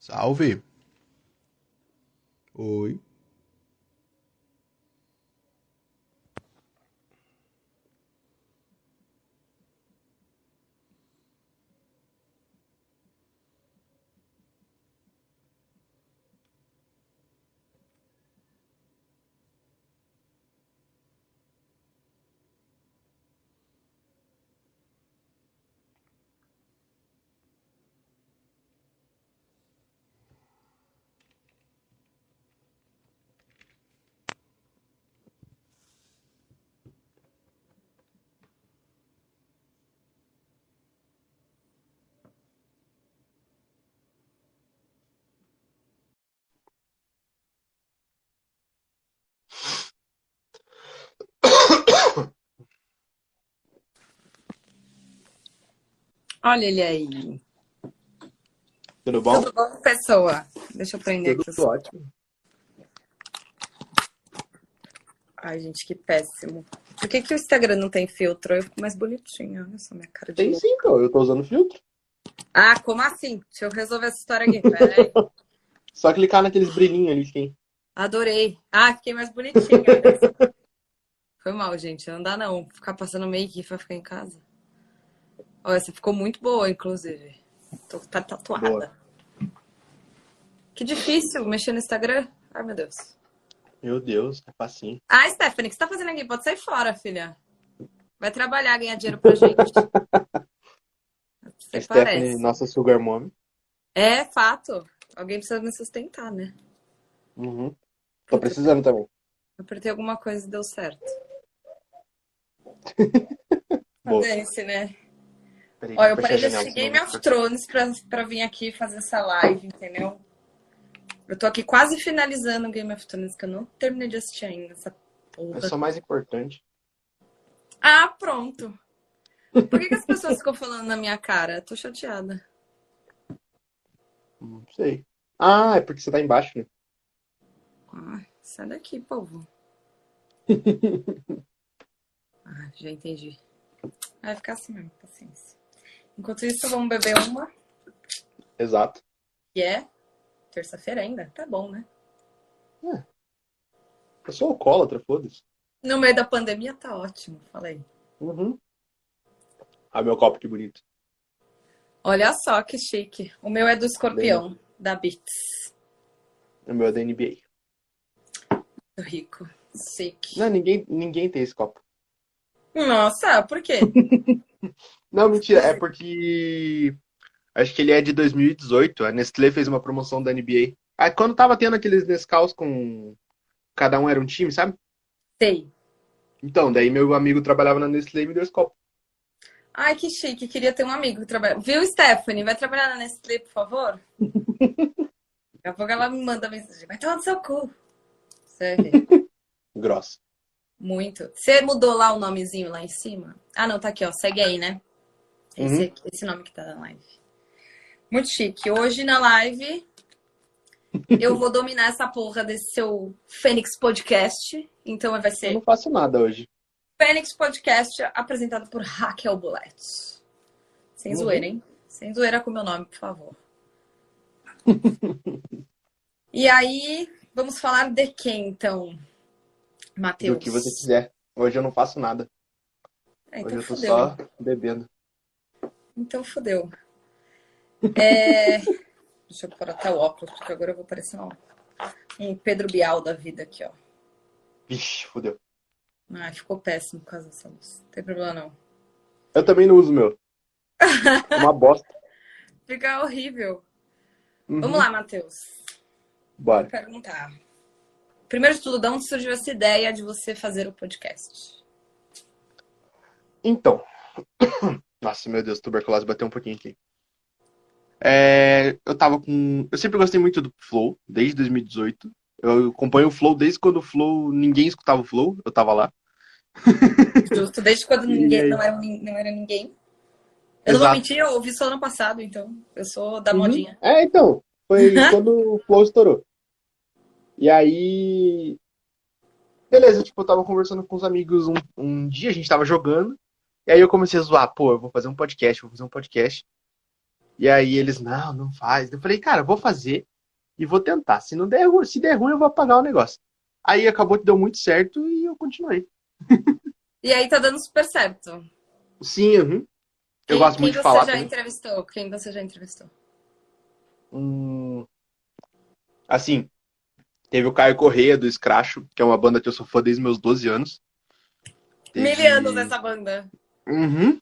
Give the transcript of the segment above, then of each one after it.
Salve. Oi. Olha ele aí. Tudo bom? Tudo bom, pessoa? Deixa eu prender aqui. Tudo ótimo. Ai, gente, que péssimo. Por que, que o Instagram não tem filtro? Eu fico mais bonitinha. Olha só minha cara de Tem louca. sim, pô. Eu tô usando filtro. Ah, como assim? Deixa eu resolver essa história aqui. Peraí. Só clicar naqueles brilhinhos ali que tem. Adorei. Ah, fiquei mais bonitinha. só. Foi mal, gente. Não dá não. Ficar passando make pra ficar em casa. Olha, essa ficou muito boa, inclusive. Tô tá tatuada. Boa. Que difícil mexer no Instagram. Ai, meu Deus. Meu Deus, é facinho. Ah, Stephanie, o que você tá fazendo aqui? Pode sair fora, filha. Vai trabalhar, ganhar dinheiro pra gente. Você Stephanie, parece. nossa sugar mommy. É fato. Alguém precisa me sustentar, né? Uhum. Tô precisando também. Apertei alguma coisa e deu certo. Boa. Dane-se, né? Peraí, Ó, eu parei de assistir Game of Thrones pra, pra vir aqui fazer essa live, entendeu? Eu tô aqui quase finalizando o Game of Thrones, que eu não terminei de assistir ainda, essa porra. Eu sou mais importante. Ah, pronto. Por que, que as pessoas ficam falando na minha cara? Tô chateada. Não sei. Ah, é porque você tá embaixo, né? Ah, sai daqui, povo. Ah, já entendi. Vai ficar assim mesmo, paciência. Enquanto isso, vamos beber uma, Exato. que é terça-feira ainda. Tá bom, né? Eu sou alcoólatra, foda-se. No meio da pandemia tá ótimo, falei. Uhum. Ah, meu copo, que bonito. Olha só que chique. O meu é do escorpião, da Beats. O meu é da NBA. Do rico. Chique. Não, ninguém, ninguém tem esse copo. Nossa, por quê? Não, mentira. É porque. Acho que ele é de 2018. A Nestlé fez uma promoção da NBA. Aí quando tava tendo aqueles Nescaus com. Cada um era um time, sabe? Sei. Então, daí meu amigo trabalhava na Nestlé e me deu esse copo. Ai, que chique. Queria ter um amigo que trabalha. Viu, Stephanie? Vai trabalhar na Nestlé, por favor? Daqui a pouco ela me manda mensagem. Vai tomar no seu cu. Ver. Grossa. Muito. Você mudou lá o nomezinho lá em cima? Ah, não, tá aqui, ó. Segue aí, né? Esse, esse nome que tá na live. Muito chique. Hoje na live eu vou dominar essa porra desse seu Fênix Podcast. Então vai Eu ser não faço nada hoje. Fênix Podcast apresentado por Raquel Bullet. Sem Uhum. zoeira, hein? Sem zoeira com o meu nome, por favor. e aí, vamos falar de quem, então? Matheus. Do que você quiser. Hoje eu não faço nada. É, Hoje então eu tô fudeu. só bebendo. Então fudeu. É... Deixa eu pôr até o óculos, porque agora eu vou parecer um, um Pedro Bial da vida aqui, ó. Vixe, fodeu. Ai, ficou péssimo por causa dessa luz. Não tem problema não. Eu também não uso o meu. Uma bosta. Fica horrível. Uhum. Vamos lá, Matheus. Bora. Vou perguntar. Primeiro de tudo, de onde surgiu essa ideia de você fazer o podcast? Então. Nossa, meu Deus, tuberculose bateu um pouquinho aqui. É, eu tava com. Eu sempre gostei muito do Flow, desde 2018. Eu acompanho o Flow desde quando o Flow. Ninguém escutava o Flow, eu tava lá. Justo, desde quando ninguém não era, não era ninguém. Eu não vou Exato. mentir, eu ouvi só ano passado, então eu sou da Uhum. modinha. É, então. Foi quando o Flow estourou. E aí. Beleza, tipo, eu tava conversando com os amigos um, um dia, a gente tava jogando. E aí eu comecei a zoar, pô, eu vou fazer um podcast, vou fazer um podcast. E aí eles, não, não faz. Eu falei, cara, vou fazer e vou tentar. Se não der, se der ruim, eu vou apagar o negócio. Aí acabou que deu muito certo e eu continuei. E aí tá dando super certo. Sim, uhum. eu Quem, gosto quem muito de você falar. já também. entrevistou? Quem você já entrevistou? Hum, assim, teve o Caio Correia do Scratch, que é uma banda que eu sou fã desde meus 12 anos. Teve- Mil anos essa banda. Uhum.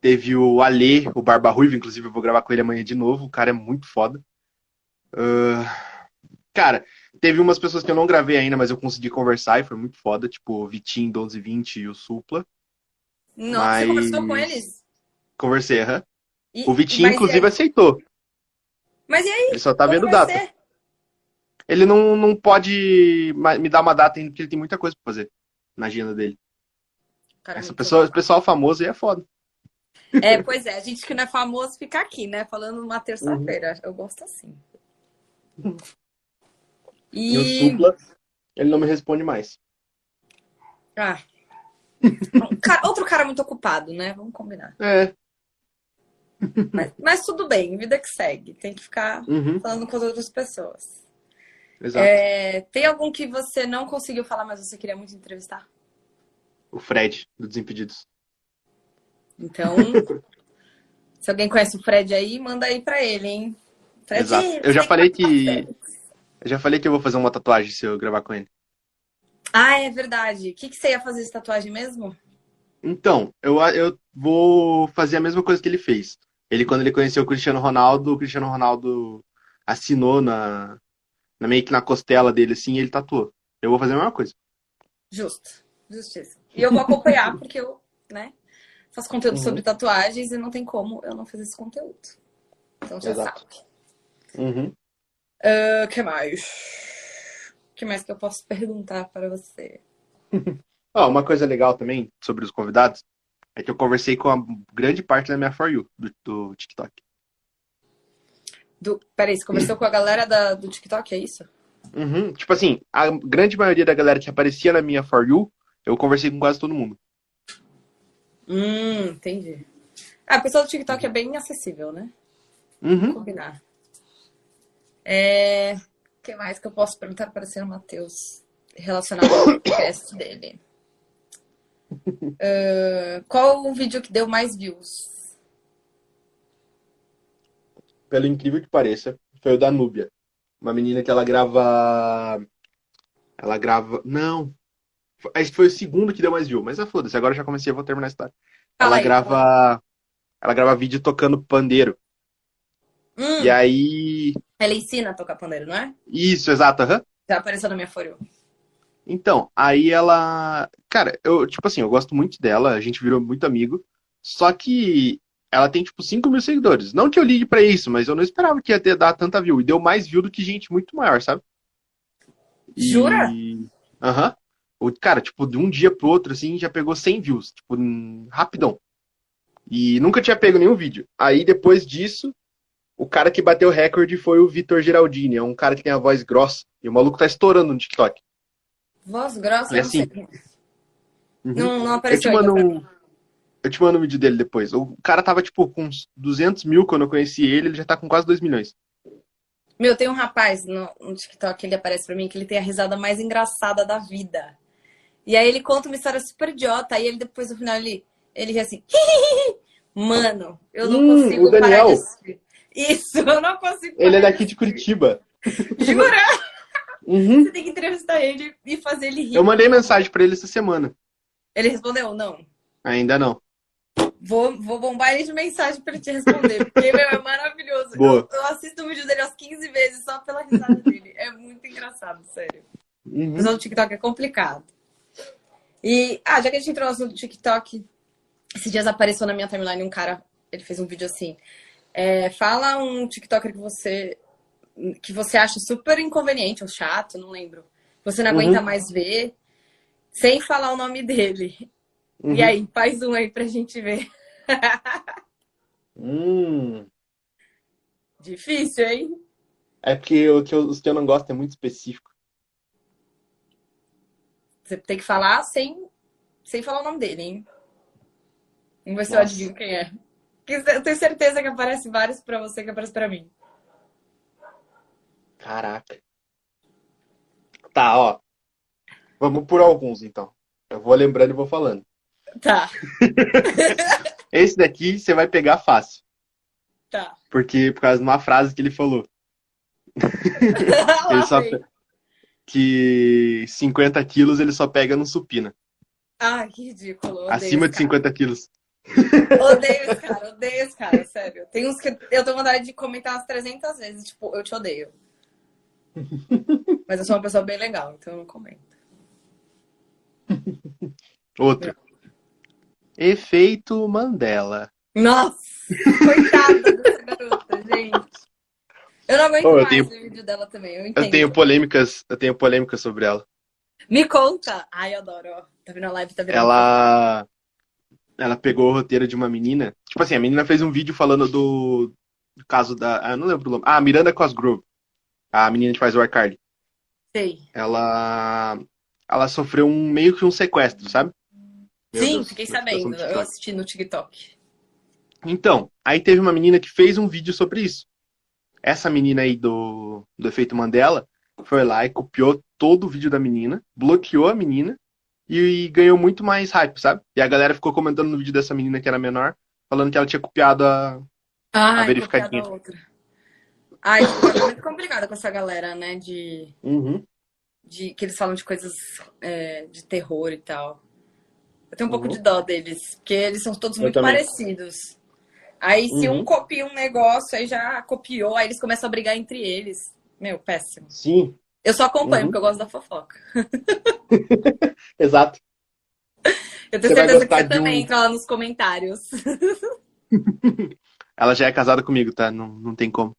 Teve o Alê, o Barba Ruiva, inclusive eu vou gravar com ele amanhã de novo. O cara é muito foda. Ah, cara, teve umas pessoas que eu não gravei ainda, mas eu consegui conversar e foi muito foda, tipo o Vitinho 1220 e o Supla. Não, Mas- você conversou com eles? Conversei, aham. E- O Vitinho, inclusive, aceitou. Mas e aí? Ele só tá vendo data. ser? Ele não, não pode me dar uma data ainda, porque ele tem muita coisa pra fazer na agenda dele. Cara, Essa pessoa, pessoal famoso aí é foda. É, pois é, a gente que não é famoso fica aqui, né? Falando numa terça-feira. Uhum. Eu gosto assim. E o E. Supla, ele não me responde mais. Ah. Outro cara muito ocupado, né? Vamos combinar. É. Mas, mas tudo bem, vida que segue. Tem que ficar Uhum, falando com as outras pessoas. exato. É, tem algum que você não conseguiu falar, mas você queria muito entrevistar? O Fred, do Desimpedidos. Então, se alguém conhece o Fred aí, manda aí pra ele, hein? Fred, Exato. Eu já falei que-. Eu já falei que eu vou fazer uma tatuagem se eu gravar com ele. Ah, é verdade. O que, que você ia fazer de tatuagem mesmo? Então, eu, eu vou fazer a mesma coisa que ele fez. Ele, quando ele conheceu o Cristiano Ronaldo, o Cristiano Ronaldo assinou na, na meio que na costela dele, assim, e ele tatuou. Eu vou fazer a mesma coisa. Justo. Justiça. E eu vou acompanhar, porque eu, né, faço conteúdo Uhum. sobre tatuagens e não tem como eu não fazer esse conteúdo. Então já Exato. sabe. Uhum. O que mais? O que mais que eu posso perguntar para você? Ó, uma coisa legal também sobre os convidados é que eu conversei com a grande parte da minha For You do, do TikTok. Do... Peraí, você conversou com a galera da, do TikTok, é isso? Uhum. Tipo assim, a grande maioria da galera que aparecia na minha For You, eu conversei com quase todo mundo. Hum, entendi. Ah, a pessoa do TikTok é bem acessível, né? Uhum. Combinar. É... O que mais que eu posso perguntar para o senhor Matheus relacionado ao podcast dele? Ah, qual o vídeo que deu mais views? Pelo incrível que pareça, foi o da Núbia. Uma menina que ela grava. Ela grava. Não. Que foi o segundo que deu mais view, mas é foda-se, agora eu já comecei, eu vou terminar a história. Ela grava. Ela grava vídeo tocando pandeiro. Hum, E aí. ela ensina a tocar pandeiro, não é? Isso, exato, aham. Já apareceu na minha You. Então, aí ela. Cara, eu, tipo assim, eu gosto muito dela, a gente virou muito amigo. Só que ela tem, tipo, 5 mil seguidores. Não que eu ligue pra isso, mas eu não esperava que ia ter, dar tanta view. E deu mais view do que gente muito maior, sabe? E- Jura? Aham. O Cara, tipo, de um dia pro outro, assim, já pegou 100 views. Tipo, rapidão. E nunca tinha pego nenhum vídeo. Aí, depois disso, o cara que bateu o recorde foi o Vitor Geraldini. É um cara que tem a voz grossa. E o maluco tá estourando no TikTok. Voz grossa, É eu não assim. Uhum. Não, não Eu te apareceu mando um, eu te mando um vídeo dele depois. O cara tava, tipo, com uns 200 mil quando eu conheci ele, ele já tá com quase 2 milhões. Meu, tem um rapaz no, no TikTok, ele aparece pra mim, que ele tem a risada mais engraçada da vida. E aí ele conta uma história super idiota, aí ele depois no final ele, ele ri assim, mano, eu não Hum, consigo o Daniel. parar de. Isso, eu não consigo Ele é daqui de Curitiba. Jura? Uhum. Você tem que entrevistar ele e fazer ele rir. Eu mandei mensagem pra ele essa semana. Ele respondeu, não. Ainda não. Vou, vou bombar ele de mensagem pra ele te responder, porque, meu, é maravilhoso. Boa. Eu, eu assisto o vídeo dele umas 15 vezes só pela risada dele. É muito engraçado, sério. Uhum. Usar o TikTok é complicado. E, ah, já que a gente entrou no assunto do TikTok, esses dias apareceu na minha timeline um cara, ele fez um vídeo assim, é, fala um TikToker que você que você acha super inconveniente ou chato, não lembro. Você não aguenta Uhum. mais ver, sem falar o nome dele. Uhum. E aí, faz um aí pra gente ver. Hum. Difícil, hein? É porque o que eu- os que eu não gosto é muito específico. Você tem que falar sem, sem falar o nome dele, hein? Vamos ver se eu adivinho quem é. Eu tenho certeza que aparece vários pra você que aparece pra mim. Caraca. Tá, ó. Vamos por alguns, então. Eu vou lembrando e vou falando. Tá. Esse daqui você vai pegar fácil. Tá. Porque por causa de uma frase que ele falou. ele só, que 50 quilos ele só pega no supina. Ah, que ridículo. Acima de 50 quilos. Odeio esse cara, odeio esse cara, sério. Tem uns que eu tenho vontade de comentar umas 300 vezes, tipo, eu te odeio. Mas eu sou uma pessoa bem legal, então eu não comento. Outro. Efeito Mandela. Nossa, coitada dessa garota, gente. Eu não aguento oh, eu mais tenho... o vídeo dela também, eu. Eu tenho polêmicas, eu tenho polêmicas sobre ela. Me conta! Ai, eu adoro. Tá vendo a live, tá vendo? Ela... Ela pegou o roteiro de uma menina. Tipo assim, a menina fez um vídeo falando do, do caso da... Ah, não lembro o nome. Ah, Miranda Cosgrove. A menina que faz o iCarly. Sei. Ela... Ela sofreu um meio que um sequestro, sabe? Meu Sim, Deus, fiquei sabendo. Eu assisti no TikTok. Então, aí teve uma menina que fez um vídeo sobre isso essa menina aí do, do efeito Mandela foi lá e copiou todo o vídeo da menina, bloqueou a menina e, e ganhou muito mais hype, sabe? E a galera ficou comentando no vídeo dessa menina que era menor, falando que ela tinha copiado a, Ai, a verificadinha. A outra. Ai, é muito complicado com essa galera, né? De, uhum. de que eles falam de coisas é, de terror e tal. Eu tenho um pouco uhum. de dó deles, porque eles são todos muito parecidos. Aí se uhum. um copia um negócio, aí já copiou, aí eles começam a brigar entre eles. Meu, péssimo. Sim. Eu só acompanho, uhum. porque eu gosto da fofoca. Exato. Eu tenho você certeza que você também um... entra lá nos comentários. Ela já é casada comigo, tá? Não, não tem como.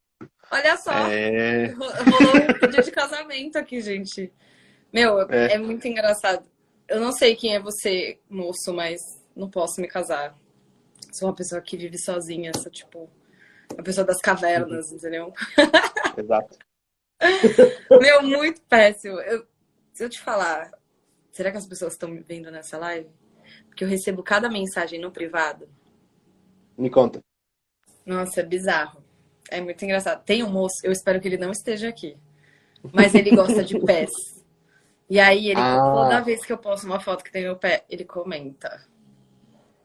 Olha só. É... Rolou um pedido de casamento aqui, gente. Meu, é. é muito engraçado. Eu não sei quem é você, moço, mas não posso me casar sou uma pessoa que vive sozinha, sou tipo a pessoa das cavernas, uhum. entendeu? Exato. Meu, muito péssimo. Eu, se eu te falar, será que as pessoas estão me vendo nessa live? Porque eu recebo cada mensagem no privado. Me conta. Nossa, é bizarro. É muito engraçado. Tem um moço, eu espero que ele não esteja aqui. Mas ele gosta de pés. E aí ele, ah. toda vez que eu posto uma foto que tem meu pé, ele comenta.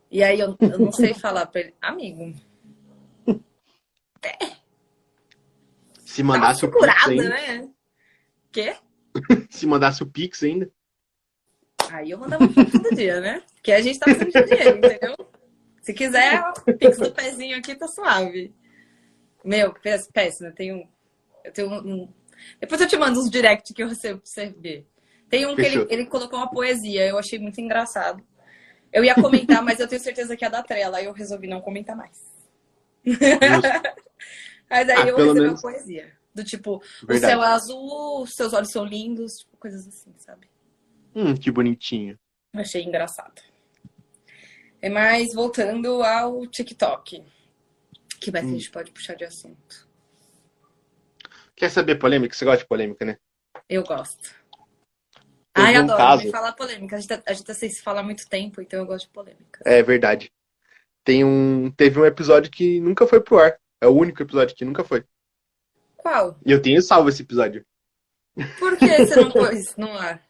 E aí eu, eu não sei falar pra ele, amigo. É. Se mandasse o Pix ainda. né? Quê? Se mandasse o Pix ainda. Aí eu mandava foto todo dia, né? Porque a gente tá precisando de dinheiro, entendeu? Se quiser, o Pix do pezinho aqui tá suave. Meu, péssimo. Eu tenho. Eu tenho um. Depois eu te mando uns direct que eu recebo pra você ver. Tem um Fechou. que ele, ele colocou uma poesia, eu achei muito engraçado. Eu ia comentar, mas eu tenho certeza que ia dar trela. Aí eu resolvi não comentar mais. mas aí ah, eu recebi menos... uma poesia. Do tipo, Verdade. o céu é azul, seus olhos são lindos, tipo, coisas assim, sabe? Hum, que bonitinho. Achei engraçado. É mais voltando ao TikTok. Que mais hum. a gente pode puxar de assunto? Quer saber polêmica? Você gosta de polêmica, né? Eu gosto. Ai, um adoro caso... me falar polêmica. A gente, tá, a gente sem se falar há muito tempo, então eu gosto de polêmica. É verdade. Tem um, teve um episódio que nunca foi pro ar. É o único episódio que nunca foi. Qual? E eu tenho salvo esse episódio. Por que você não pôs no ar?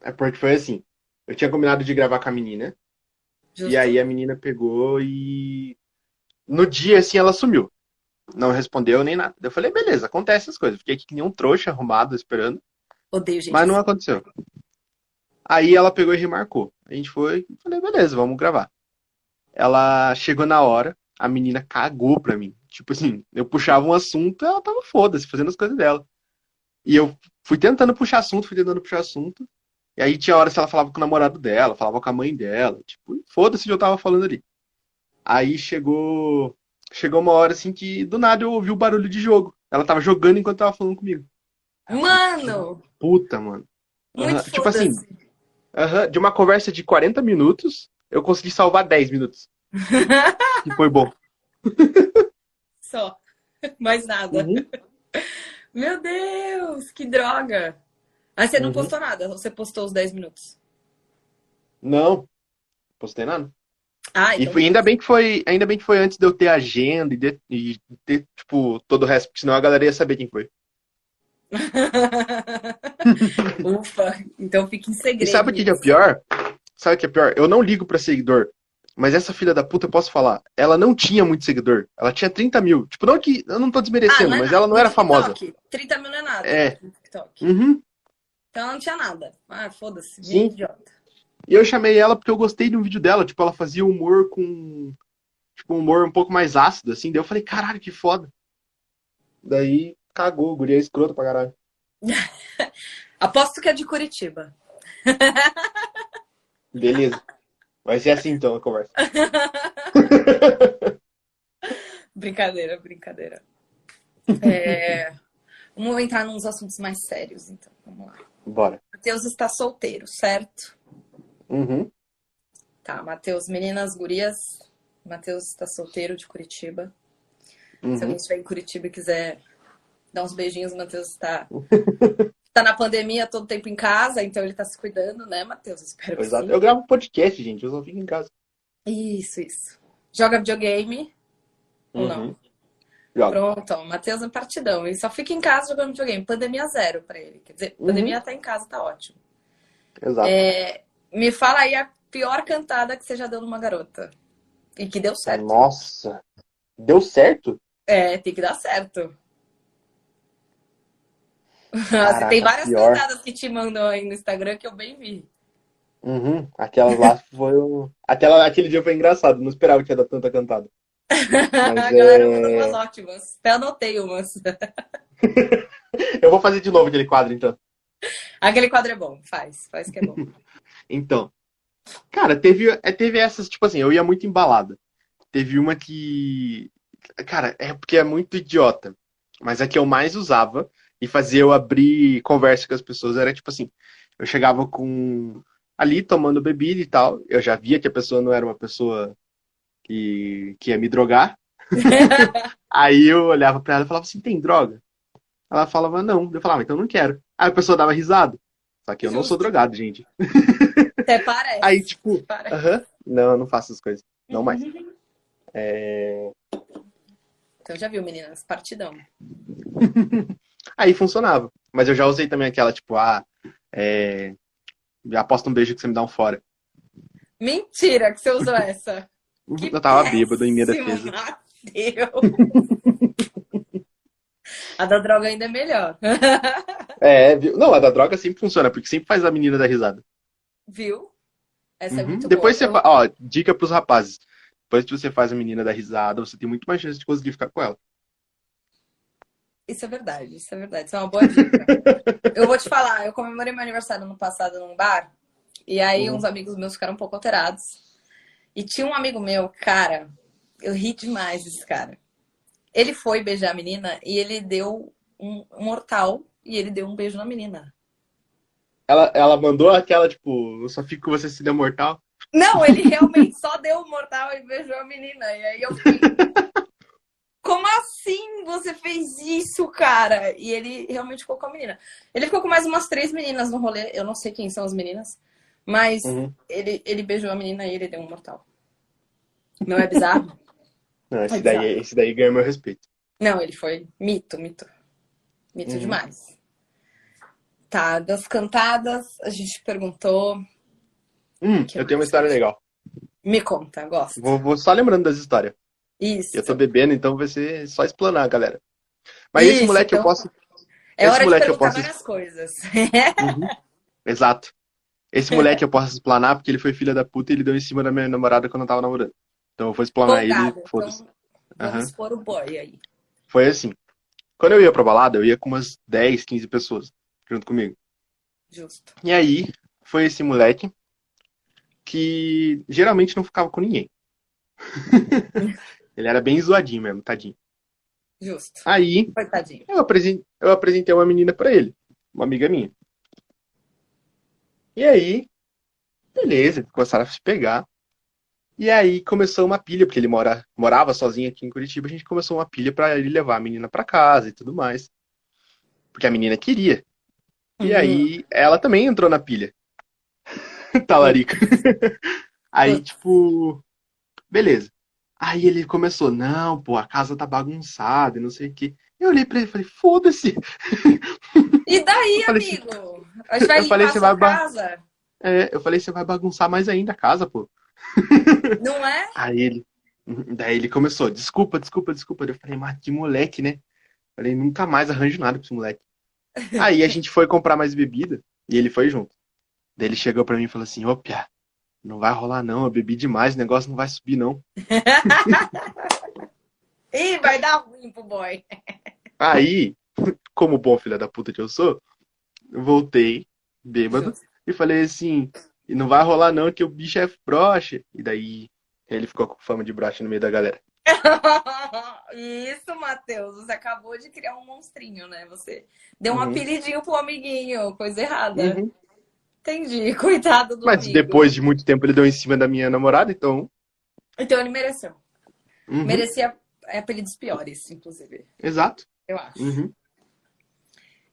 É porque foi assim. Eu tinha combinado de gravar com a menina. Justo. E aí a menina pegou e. No dia, assim, ela sumiu. Não respondeu nem nada. Eu falei, beleza, acontece essas coisas. Fiquei aqui que nem um trouxa arrumado esperando. Odeio gente. Mas não aconteceu. Aí ela pegou e remarcou. A gente foi, falei, beleza, vamos gravar. Ela chegou na hora, a menina cagou pra mim. Tipo assim, eu puxava um assunto, ela tava foda-se, fazendo as coisas dela. E eu fui tentando puxar assunto, fui tentando puxar assunto. E aí tinha horas que ela falava com o namorado dela, falava com a mãe dela. Tipo, foda-se o que eu tava falando ali. Aí chegou. Chegou uma hora assim que do nada eu ouvi o barulho de jogo. Ela tava jogando enquanto tava falando comigo. Mano! Puta, mano. Uhum. Tipo assim, uhum, de uma conversa de 40 minutos, eu consegui salvar 10 minutos. e foi bom. Só. Mais nada. Uhum. Meu Deus, que droga! Aí você não uhum. postou nada, você postou os 10 minutos. Não, postei nada. Ah, E então. foi, ainda bem que foi, ainda bem que foi antes de eu ter agenda e, de- e ter, tipo, todo o resto, porque senão a galera ia saber quem foi. Ufa, então fica em segredo. E sabe o que é pior? Sabe o que é pior? Eu não ligo pra seguidor. Mas essa filha da puta, eu posso falar, ela não tinha muito seguidor. Ela tinha 30 mil. Tipo, não que. Eu não tô Ah, desmerecendo, não é mas nada. ela não era famosa. 30 mil não é nada. É. Uhum. Então ela não tinha nada. Ah, foda-se. Idiota. E eu chamei ela porque eu gostei de um vídeo dela. Tipo, ela fazia humor com. Tipo, um humor um pouco mais ácido, assim. Daí eu falei, caralho, que foda. Daí cagou, guria escrota pra caralho. Aposto que é de Curitiba. Beleza. Vai ser assim então a conversa. Brincadeira, brincadeira. É, Vamos entrar nos assuntos mais sérios, então. Vamos lá. Bora. Matheus está solteiro, certo? Uhum. Tá, Matheus, meninas, gurias. Matheus está solteiro de Curitiba. Se Uhum. alguém estiver em Curitiba e quiser dar uns beijinhos, o Matheus está tá na pandemia todo tempo em casa, então ele tá se cuidando, né, Matheus? Espero que Exato. Eu gravo podcast, gente. Eu só fico em casa. Isso, isso. Joga videogame ou não? Uhum. Joga. Pronto, ó, o Matheus é partidão. Ele só fica em casa jogando videogame. Pandemia zero pra ele. Quer dizer, Uhum. pandemia tá em casa, tá ótimo. Exato. É, me fala aí a pior cantada que você já deu numa garota. E que deu certo. Nossa. Deu certo? É, tem que dar certo. Você Caraca, tem várias pior. cantadas que te mandam aí no Instagram que eu bem vi. Uhum. Aquela lá foi o. Aquela, aquele dia foi engraçado. Não esperava que ia dar tanta cantada. a galera é- mandou umas ótimas. Até anotei umas. Eu vou fazer de novo aquele quadro, então. Aquele quadro é bom. Faz, faz que é bom. Então. Cara, teve, é, teve essas, tipo assim, eu ia muito embalada. Teve uma que. Cara, é porque é muito idiota. Mas a que eu mais usava e fazia eu abrir conversa com as pessoas era tipo assim: eu chegava com. ali tomando bebida e tal. Eu já via que a pessoa não era uma pessoa que, que ia me drogar. Aí eu olhava pra ela e falava assim: tem droga? Ela falava não. Eu falava, então não quero. Aí a pessoa dava risada. Só que eu não sou Justo. drogado, gente. Até parece. Aí, tipo, Parece. aham, não, eu não faço essas coisas. Não mais. É, Então já viu, meninas? Partidão. Aí funcionava. Mas eu já usei também aquela, tipo, ah, é... aposta um beijo que você me dá um fora. Mentira que você usou essa. Que eu tava bêbado em minha defesa. A da droga ainda é melhor. É, viu? Não, a da droga sempre funciona, porque sempre faz a menina dar risada. Viu? Essa é Uhum. muito Depois você boa. fa... Ó, dica pros rapazes. Depois que você faz a menina dar risada, você tem muito mais chance de conseguir ficar com ela. Isso é verdade, isso é verdade. Isso é uma boa dica. eu vou te falar, eu comemorei meu aniversário no passado num bar, e aí Uhum. uns amigos meus ficaram um pouco alterados. E tinha um amigo meu, cara, eu ri demais desse cara. Ele foi beijar a menina e ele deu um um mortal e ele deu um beijo na menina. Ela, ela mandou aquela, tipo, eu só fico com você se der mortal. Não, ele realmente só deu o mortal e beijou a menina. E aí eu fiquei. Como assim você fez isso, cara? E ele realmente ficou com a menina. Ele ficou com mais umas três meninas no rolê. Eu não sei quem são as meninas. Mas Uhum. ele, ele beijou a menina e ele deu um mortal. Não é bizarro? Não, esse Pois daí, é. esse daí ganha meu respeito. não, ele foi mito, mito. Mito Uhum. demais. Tá, das cantadas, a gente perguntou. Hum, eu tenho uma história legal. Me conta, gosto. Vou, vou só lembrando das histórias. Isso. Eu tô bebendo, então vai ser só explanar, galera. Mas esse Isso, moleque eu então- posso. É esse hora de moleque eu posso- várias coisas. Uhum. Exato. Esse moleque eu posso explanar porque ele foi filha da puta e ele deu em cima da minha namorada quando eu tava namorando. Então eu vou explanar Folgado, ele, foda-se. então vamos Aham. expor o boy aí. Foi assim. Quando eu ia pra balada, eu ia com umas 10, 15 pessoas junto comigo. Justo. E aí, foi esse moleque que geralmente não ficava com ninguém. ele era bem zoadinho mesmo, tadinho. Justo. Aí, Coitadinho. eu apresentei, eu apresentei uma menina pra ele, uma amiga minha. E aí, beleza, começaram a se pegar. E aí começou uma pilha, porque ele mora, morava sozinho aqui em Curitiba, a gente começou uma pilha pra ele levar a menina pra casa e tudo mais. Porque a menina queria. E Uhum. aí ela também entrou na pilha. Talarica. aí, tipo, Beleza. Aí ele começou, não, pô, a casa tá bagunçada e não sei o quê. Eu olhei pra ele e falei, foda-se. E daí, Eu assim- amigo? A gente vai eu falei, você vai casa. É, eu falei, você vai bagunçar mais ainda a casa, pô. Não é? Aí ele. Daí ele começou, desculpa, desculpa, desculpa. Eu falei, mas que moleque, né? Falei, nunca mais arranjo nada pra esse moleque. Aí a gente foi comprar mais bebida e ele foi junto. Daí ele chegou pra mim e falou assim, ô Pia, não vai rolar não, eu bebi demais, o negócio não vai subir não. Ih, vai dar ruim pro boy. Aí, como bom filho da puta que eu sou, voltei, bêbado, e falei assim, e não vai rolar não, que o bicho é broxa. E daí ele ficou com fama de broxa no meio da galera. Isso, Matheus. Você acabou de criar um monstrinho, né? Você deu um Uhum. apelidinho pro amiguinho. Coisa errada. Uhum. Entendi. Coitado do Mas amigo. depois de muito tempo ele deu em cima da minha namorada, então. Então ele mereceu. uhum, Merecia apelidos piores, inclusive. Exato. Eu acho. Uhum.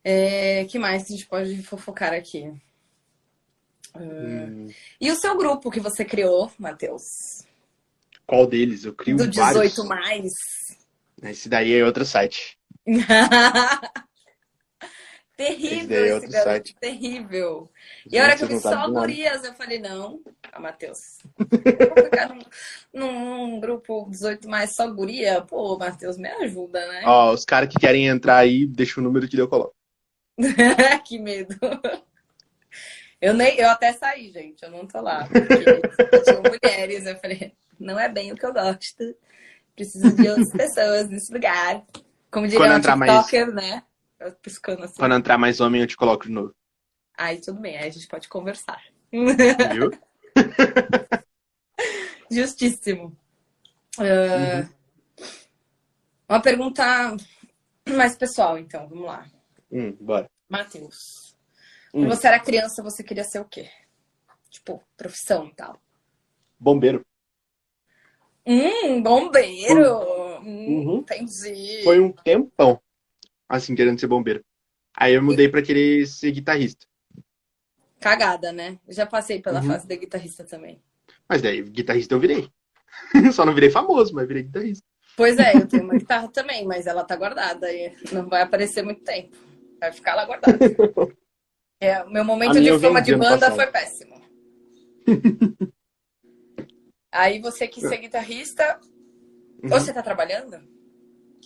É, que mais que a gente pode fofocar aqui? Hum, E o seu grupo que você criou, Matheus? Qual deles? Eu crio Do 18 vários. mais. Esse daí é outro site. terrível Esse é esse, garoto, site. terrível. E a hora que eu vi sabem só nada. gurias, eu falei, não, ah, Matheus, eu vou ficar num, num- grupo 18 mais só guria? Pô, Matheus, me ajuda, né? Ó, os caras que querem entrar aí, deixa o número que eu coloco. que medo. Eu, nem, eu até saí, gente, eu não tô lá. Porque tinham mulheres, eu falei, não é bem o que eu gosto. Preciso de outras pessoas nesse lugar. Como diria Quando o entrar mais- TikToker, né? Eu piscando assim. Quando entrar mais homem, eu te coloco de novo. Aí tudo bem, aí a gente pode conversar. Viu? Justíssimo. Ah, Uma pergunta mais pessoal, então, vamos lá. Hum, bora. Matheus, Hum. quando você era criança, você queria ser o quê? Tipo, profissão e tal. Bombeiro. Hum, bombeiro! Hum, Uhum. Entendi. Foi um tempão, assim, querendo ser bombeiro. Aí eu mudei pra querer ser guitarrista. Cagada, né? Já passei pela Uhum. fase da guitarrista também. Mas daí, guitarrista eu virei. Só não virei famoso, mas virei guitarrista. Pois é, eu tenho uma guitarra também, mas ela tá guardada e não vai aparecer muito tempo. Vai ficar lá guardada. É, meu momento de eu fama de banda passado. foi péssimo. Aí você quis ser guitarrista. Uhum. Ou você tá trabalhando?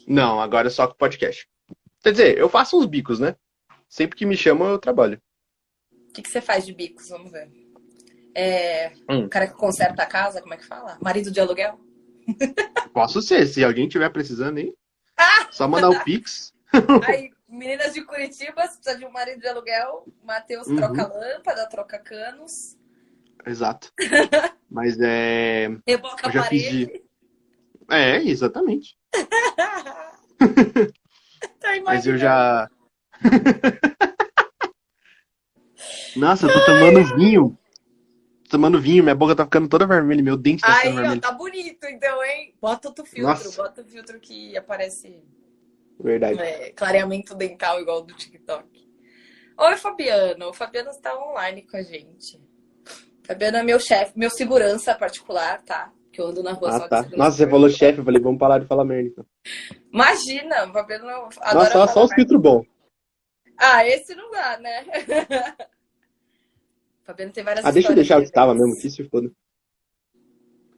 Não, agora é só com podcast. Quer dizer, eu faço uns bicos, né? Sempre que me chamam, eu trabalho. O que, que você faz de bicos? Vamos ver. É, Hum. O cara que conserta a casa, como é que fala? Marido de aluguel? Posso ser, se alguém tiver precisando aí. Ah! Só mandar o Pix. Aí, meninas de Curitiba, se precisa de um marido de aluguel, Matheus Uhum. troca lâmpada, troca canos, Exato. Mas é. reboca Eu a já fiz parede. É, exatamente. Tá Mas eu já. Nossa, eu tô tomando vinho. Tô tomando vinho, minha boca tá ficando toda vermelha, meu dente tá Aí, ficando ó, vermelho. tá bonito, então, hein? Bota outro filtro, Nossa. bota o filtro que aparece Verdade. é, clareamento dental igual do TikTok. Oi, Fabiano. O Fabiano está online com a gente. Fabiano é meu chefe, meu segurança particular, tá? Que eu ando na rua só Ah, de tá. segurança. Nossa, você falou chefe, eu falei, vamos parar de falar merda. Então. Imagina, o Fabiano adora Nossa, só, só os filtros bons. Ah, esse não dá, né? o Fabiano tem várias Ah, deixa eu deixar o que estava mesmo, que se foda.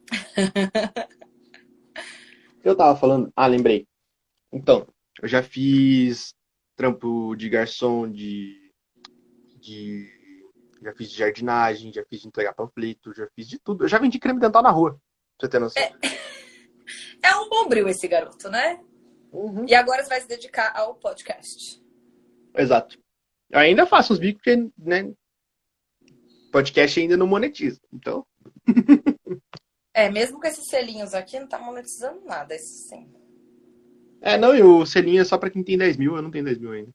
Eu tava falando. Ah, lembrei. Então, eu já fiz trampo de garçom, de. de já fiz de jardinagem, já fiz de entregar panfleto, já fiz de tudo. Eu já vendi creme dental na rua, você ter noção. É um bombril esse garoto, né? Uhum. E agora você vai se dedicar ao podcast. Exato. Eu ainda faço uns bicos porque, né? Podcast ainda não monetiza. Então, É, mesmo com esses selinhos aqui, não tá monetizando nada, esse sim. é, não, e o selinho é só pra quem tem 10 mil, eu não tenho 10 mil ainda.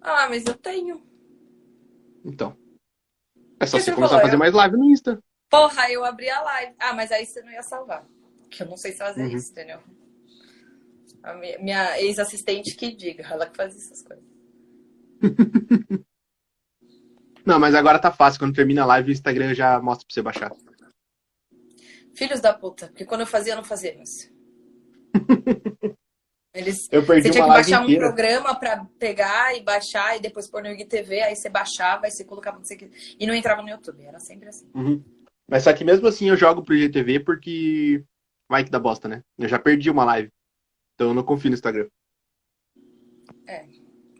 Ah, mas eu tenho. Então. É só que você começar falou? a fazer mais live no Insta. Porra, eu abri a live. Ah, mas aí você não ia salvar. Que eu não sei fazer Uhum. isso, entendeu? A minha, ex-assistente que diga, ela que faz essas coisas. Não, mas agora tá fácil. Quando termina a live, o Instagram já mostra pra você baixar. Filhos da puta. Porque quando eu fazia, eu não fazia isso. Eles, Eu perdi você tinha que baixar um programa pra pegar e baixar e depois pôr no IGTV, aí você baixava, aí você colocava no que e não entrava no YouTube. Era sempre assim. Uhum. Mas só que mesmo assim eu jogo pro IGTV porque vai que dá bosta, né? Eu já perdi uma live. Então eu não confio no Instagram.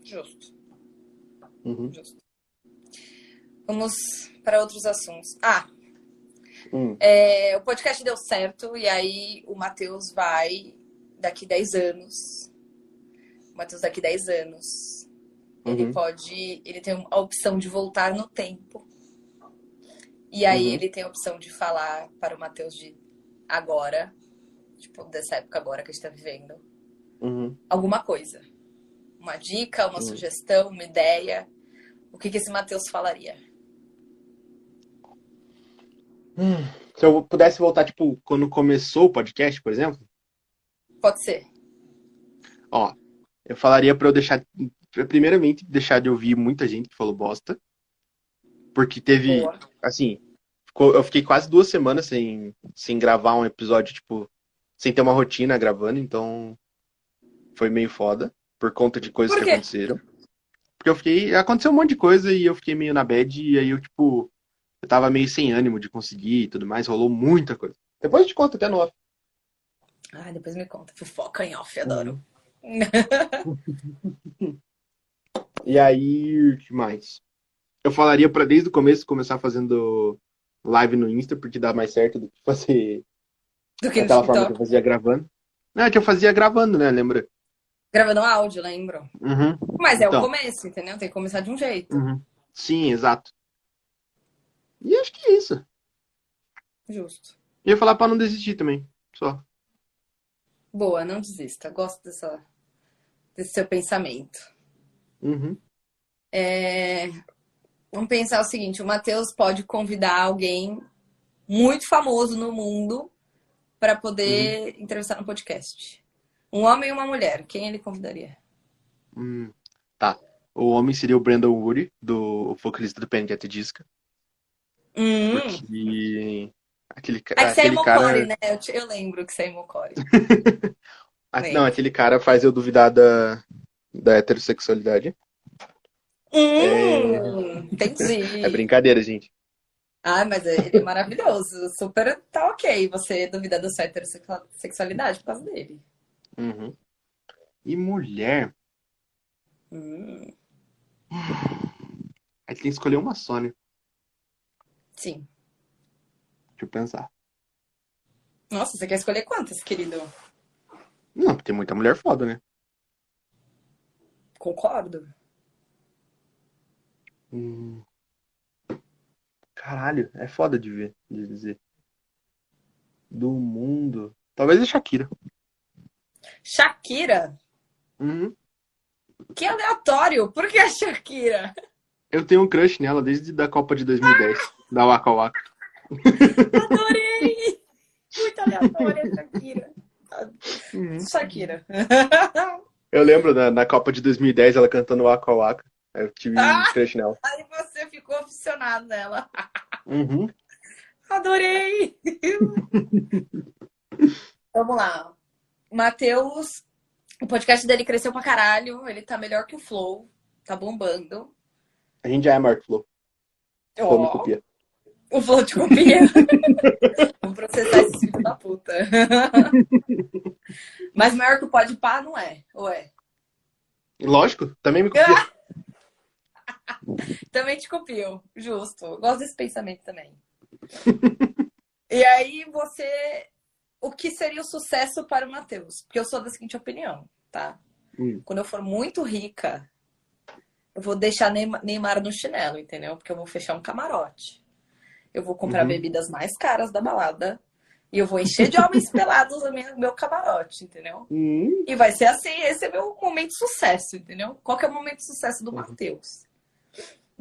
Justo, Uhum. justo. Vamos para outros assuntos. Ah, Hum. é, o podcast deu certo e aí o Matheus vai daqui 10 anos. O Matheus daqui 10 anos. Ele Uhum. pode. Ele tem a opção de voltar no tempo. E aí Uhum. ele tem a opção de falar para o Matheus de agora, tipo, dessa época agora que a gente tá vivendo, Uhum. alguma coisa. Uma dica, uma Hum. sugestão, uma ideia. O que, que esse Matheus falaria? Hum. Se eu pudesse voltar, tipo, quando começou o podcast, por exemplo, Pode ser. ó, eu falaria pra eu deixar, primeiramente, deixar de ouvir muita gente que falou bosta. Porque teve, Boa. Assim, eu fiquei quase duas semanas sem, sem gravar um episódio, tipo, sem ter uma rotina gravando, então foi meio foda, por conta de coisas que aconteceram. Porque eu fiquei, aconteceu um monte de coisa e eu fiquei meio na bad, e aí eu, tipo, eu tava meio sem ânimo de conseguir e tudo mais, rolou muita coisa. Depois eu te conto até no off. Ah, depois me conta. Fofoca em off, adoro. E aí, o que mais? Eu falaria pra desde o começo começar fazendo live no Insta, porque dá mais certo do que fazer Do que daquela forma que eu fazia gravando. Não, é que eu fazia gravando, né? Lembra? Gravando áudio, lembro. Uhum, Mas é Então. o começo, entendeu? Tem que começar de um jeito. uhum. Sim, exato. E acho que é isso. Justo. E eu ia falar pra não desistir também. Só. Boa, não desista. Gosto dessa, desse seu pensamento. Uhum. É, Vamos pensar o seguinte: o Matheus pode convidar alguém muito famoso no mundo para poder entrevistar no podcast. Um homem e uma mulher. Quem ele convidaria? Hum, tá. O homem seria o Brandon Woody, do vocalista do Panic! at the Disco. Hum. Porque aquele, É que é aquele Mocore, cara. né? Eu, te- eu lembro que você é. Não, aquele cara faz eu duvidar da, da heterossexualidade. Hum, entendi. É brincadeira, gente. Ah, mas ele é maravilhoso. Super tá ok você duvidar da sua heterossexualidade por causa dele. Uhum. E mulher, Hum, aí tem que escolher uma só, né? sim. Deixa eu pensar. Nossa, você quer escolher quantas, querido? Não, tem muita mulher foda, né? Concordo. Caralho, é foda de ver, de dizer. Do mundo. Talvez a Shakira. Shakira? Uhum. Que aleatório! Por que a Shakira? Eu tenho um crush nela desde da Copa de 2010, da Waka Waka. Adorei! Muito aleatória a Shakira. Uhum. Shakira. Eu lembro na, na Copa de 2010 ela cantando Waka Waka. Eu tive Ah! crush nela. Aí você ficou aficionado nela. Uhum. Adorei! Vamos lá. Matheus, o podcast dele cresceu pra caralho. Ele tá melhor que o Flow. Tá bombando. A gente já é Mark Flow. Flow me Ó, copia. o Flow te copia. Vamos processar esse filho da puta. Mas maior que o Pode Pá não é, ou é? Lógico, também me copia. Também te copio, justo. Gosto desse pensamento também. e aí você. O que seria o sucesso para o Matheus? Porque eu sou da seguinte opinião, tá? Hum. Quando eu for muito rica, eu vou deixar Neym- Neymar no chinelo, entendeu? Porque eu vou fechar um camarote. Eu vou comprar Uhum. bebidas mais caras da balada. E eu vou encher de homens pelados o meu, meu camarote, entendeu? Hum, E vai ser assim, esse é meu momento de sucesso, entendeu? Qual que é o momento de sucesso do Uhum. Matheus?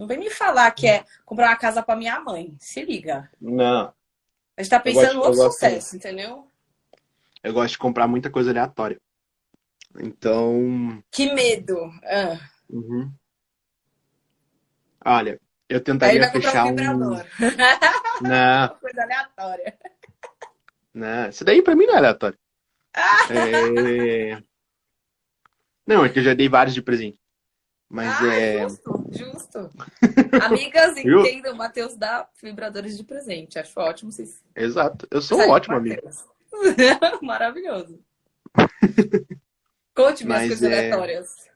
Não vem me falar que é comprar uma casa pra minha mãe. Se liga. não. A gente tá pensando no outro sucesso, entendeu? Eu gosto de comprar muita coisa aleatória. Então. Que medo. Ah. uhum. Olha, eu tentaria fechar um um. Não, Coisa aleatória. Né? Isso daí pra mim não é aleatório. é... Não, é que eu já dei vários de presente. Mas ah, é. Justo, justo. Amigas, entendam, Matheus dá vibradores de presente. Acho ótimo vocês. Exato. Eu sou um ótimo amigo. Maravilhoso. Conte-me as coisas é... aleatórias.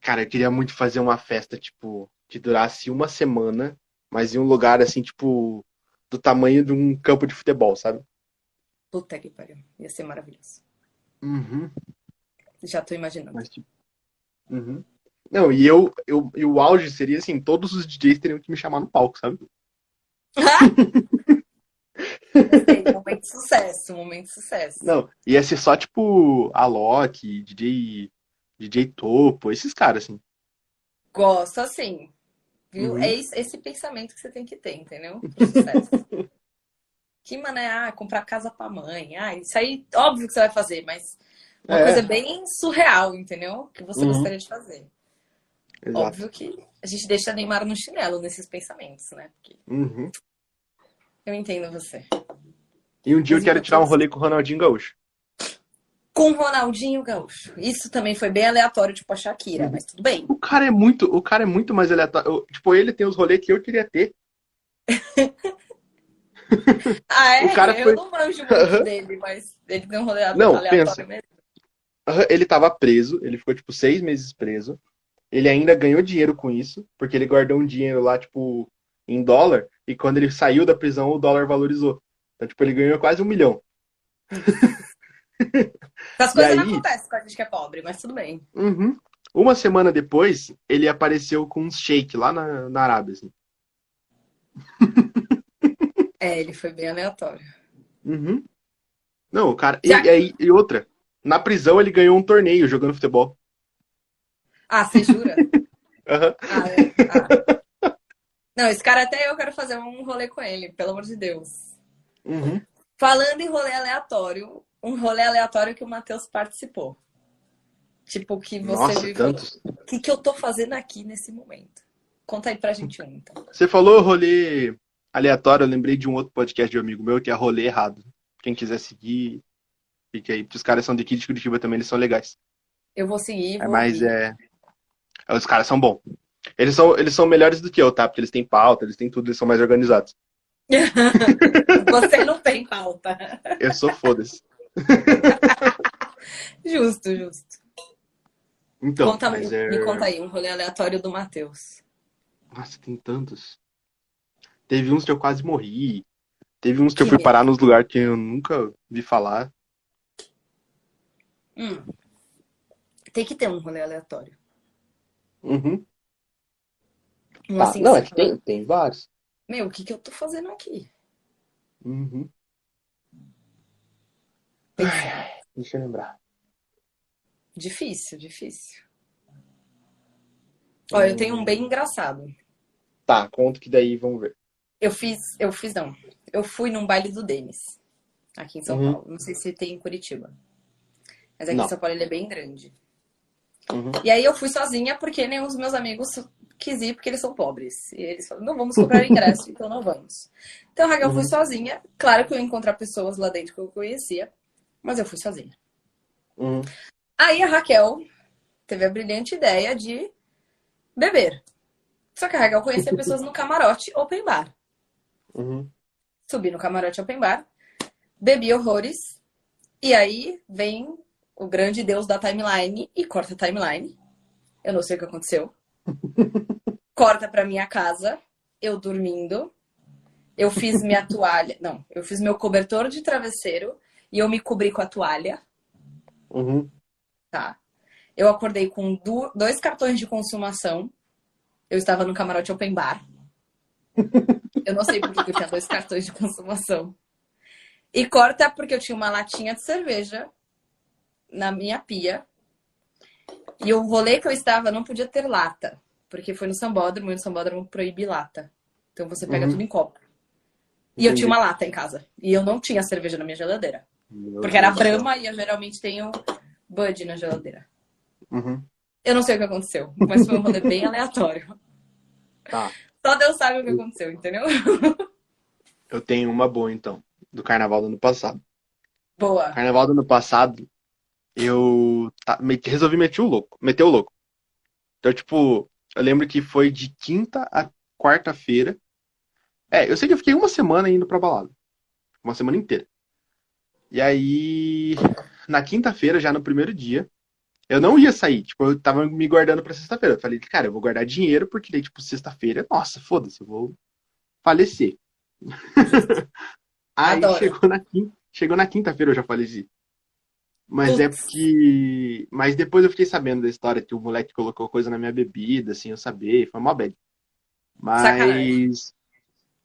Cara, eu queria muito fazer uma festa, tipo, que durasse uma semana, mas em um lugar assim, tipo, do tamanho de um campo de futebol, sabe? Puta que pariu. Ia ser maravilhoso. Uhum. Já tô imaginando. Mas, tipo... uhum. Não, e eu, eu e o auge seria assim, todos os DJs teriam que me chamar no palco, sabe? momento de sucesso, momento de sucesso. Não, ia ser só tipo a Loki, DJ, DJ Topo, esses caras, assim. Gosto, assim. Viu? Uhum. É esse, esse, pensamento que você tem que ter, entendeu? Pro sucesso. que mané, ah, comprar casa pra mãe. Ah, isso aí, óbvio que você vai fazer, mas uma é. coisa bem surreal, entendeu? Que você uhum. gostaria de fazer. Exato. Óbvio que a gente deixa Neymar no chinelo nesses pensamentos, né? Porque... Uhum. Eu entendo você. E um dia Mas eu quero tirar um rolê com o Ronaldinho Gaúcho. Com o Ronaldinho Gaúcho. Isso também foi bem aleatório, tipo a Shakira, uhum. mas tudo bem. O cara é muito, o cara é muito mais aleatório. Eu, tipo, ele tem os rolês que eu queria ter. ah, é? O cara eu foi... não manjo muito uhum. dele, mas ele tem um rolê não, aleatório pensa. mesmo. Ele tava preso, ele ficou, tipo, seis meses preso. Ele ainda ganhou dinheiro com isso, porque ele guardou um dinheiro lá, tipo, em dólar, e quando ele saiu da prisão, o dólar valorizou. Então, tipo, ele ganhou quase um milhão. As coisas aí... não acontecem com a gente que é pobre, mas tudo bem. Uhum. Uma semana depois, ele apareceu com um shake lá na, na Arábia, assim. É, ele foi bem aleatório. Uhum. Não, o cara. Já... E, e, e outra. Na prisão ele ganhou um torneio jogando futebol. Ah, você jura? Uhum. Ah, é. ah. Não, esse cara até eu quero fazer um rolê com ele, pelo amor de Deus. Uhum. Falando em rolê aleatório, um rolê aleatório que o Matheus participou. Tipo, que você Nossa, viu. Tantos. O que, que eu tô fazendo aqui nesse momento? Conta aí pra gente um, então. Você falou rolê aleatório, eu lembrei de um outro podcast de um amigo meu que é rolê errado. Quem quiser seguir, fique aí. Os caras são de de Curitiba também, eles são legais. Eu vou seguir. Vou é, mas é. Os caras são bons. Eles são, eles são melhores do que eu, tá? Porque eles têm pauta, eles têm tudo, eles são mais organizados. Você não tem pauta. Eu sou foda-se. justo, justo. Então, conta, me, é... me conta aí, um rolê aleatório do Matheus. Nossa, tem tantos. Teve uns que eu quase morri. Teve uns que, que eu fui parar nos lugares que eu nunca vi falar. Hum. Tem que ter um rolê aleatório. Uhum. Um tá. assim, não, é que tem, tem vários. Meu, o que, que eu tô fazendo aqui? Uhum. Ai, deixa eu lembrar. Difícil, difícil. Olha, eu tenho um bem engraçado. Tá, conta que daí vamos ver. Eu fiz, eu fiz não. Eu fui num baile do Denis, aqui em São uhum. Paulo. Não sei se tem em Curitiba. Mas aqui não. em São Paulo ele é bem grande. Uhum. E aí eu fui sozinha porque nem os meus amigos quis ir porque eles são pobres. E eles falaram, não vamos comprar ingresso, então não vamos. Então, Raquel, eu fui uhum. sozinha. Claro que eu ia encontrar pessoas lá dentro que eu conhecia, mas eu fui sozinha. Uhum. Aí a Raquel teve a brilhante ideia de beber. Só que a Raquel conhecia pessoas no camarote open bar. Uhum. Subi no camarote open bar, bebi horrores, e aí vem o grande deus da timeline e corta a timeline. Eu não sei o que aconteceu. corta pra minha casa, eu dormindo. Eu fiz minha toalha. Não, eu fiz meu cobertor de travesseiro e eu me cobri com a toalha. Uhum. Tá. Eu acordei com dois cartões de consumação. Eu estava no camarote open bar. eu não sei porque eu tinha dois cartões de consumação. E corta porque eu tinha uma latinha de cerveja na minha pia. E o rolê que eu estava não podia ter lata. Porque foi no Sambódromo e no Sambódromo proíbe lata. Então você pega uhum. tudo em copo. E Entendi. eu tinha uma lata em casa. E eu não tinha cerveja na minha geladeira. Meu porque era Brahma e eu geralmente tenho Bud na geladeira. Uhum. Eu não sei o que aconteceu, mas foi um rolê bem aleatório. Tá. Só Deus sabe o que aconteceu, entendeu? Eu tenho uma boa, então. do carnaval do ano passado. Boa. Carnaval do ano passado, eu tá, resolvi meter o louco. Meter o louco. Então, tipo, eu lembro que foi de quinta a quarta-feira. É, eu sei que eu fiquei uma semana indo pra balada. Uma semana inteira. E aí, na quinta-feira, já no primeiro dia, eu não ia sair. Tipo, eu tava me guardando pra sexta-feira. Eu falei, cara, eu vou guardar dinheiro, porque daí, tipo, sexta-feira, nossa, foda-se, eu vou falecer. aí Adoro. chegou na quinta, chegou na quinta-feira, eu já faleci. Mas é Putz. porque. Mas depois eu fiquei sabendo da história que o moleque colocou coisa na minha bebida, assim, eu sabia, foi mó bad. Sacanagem. Mas.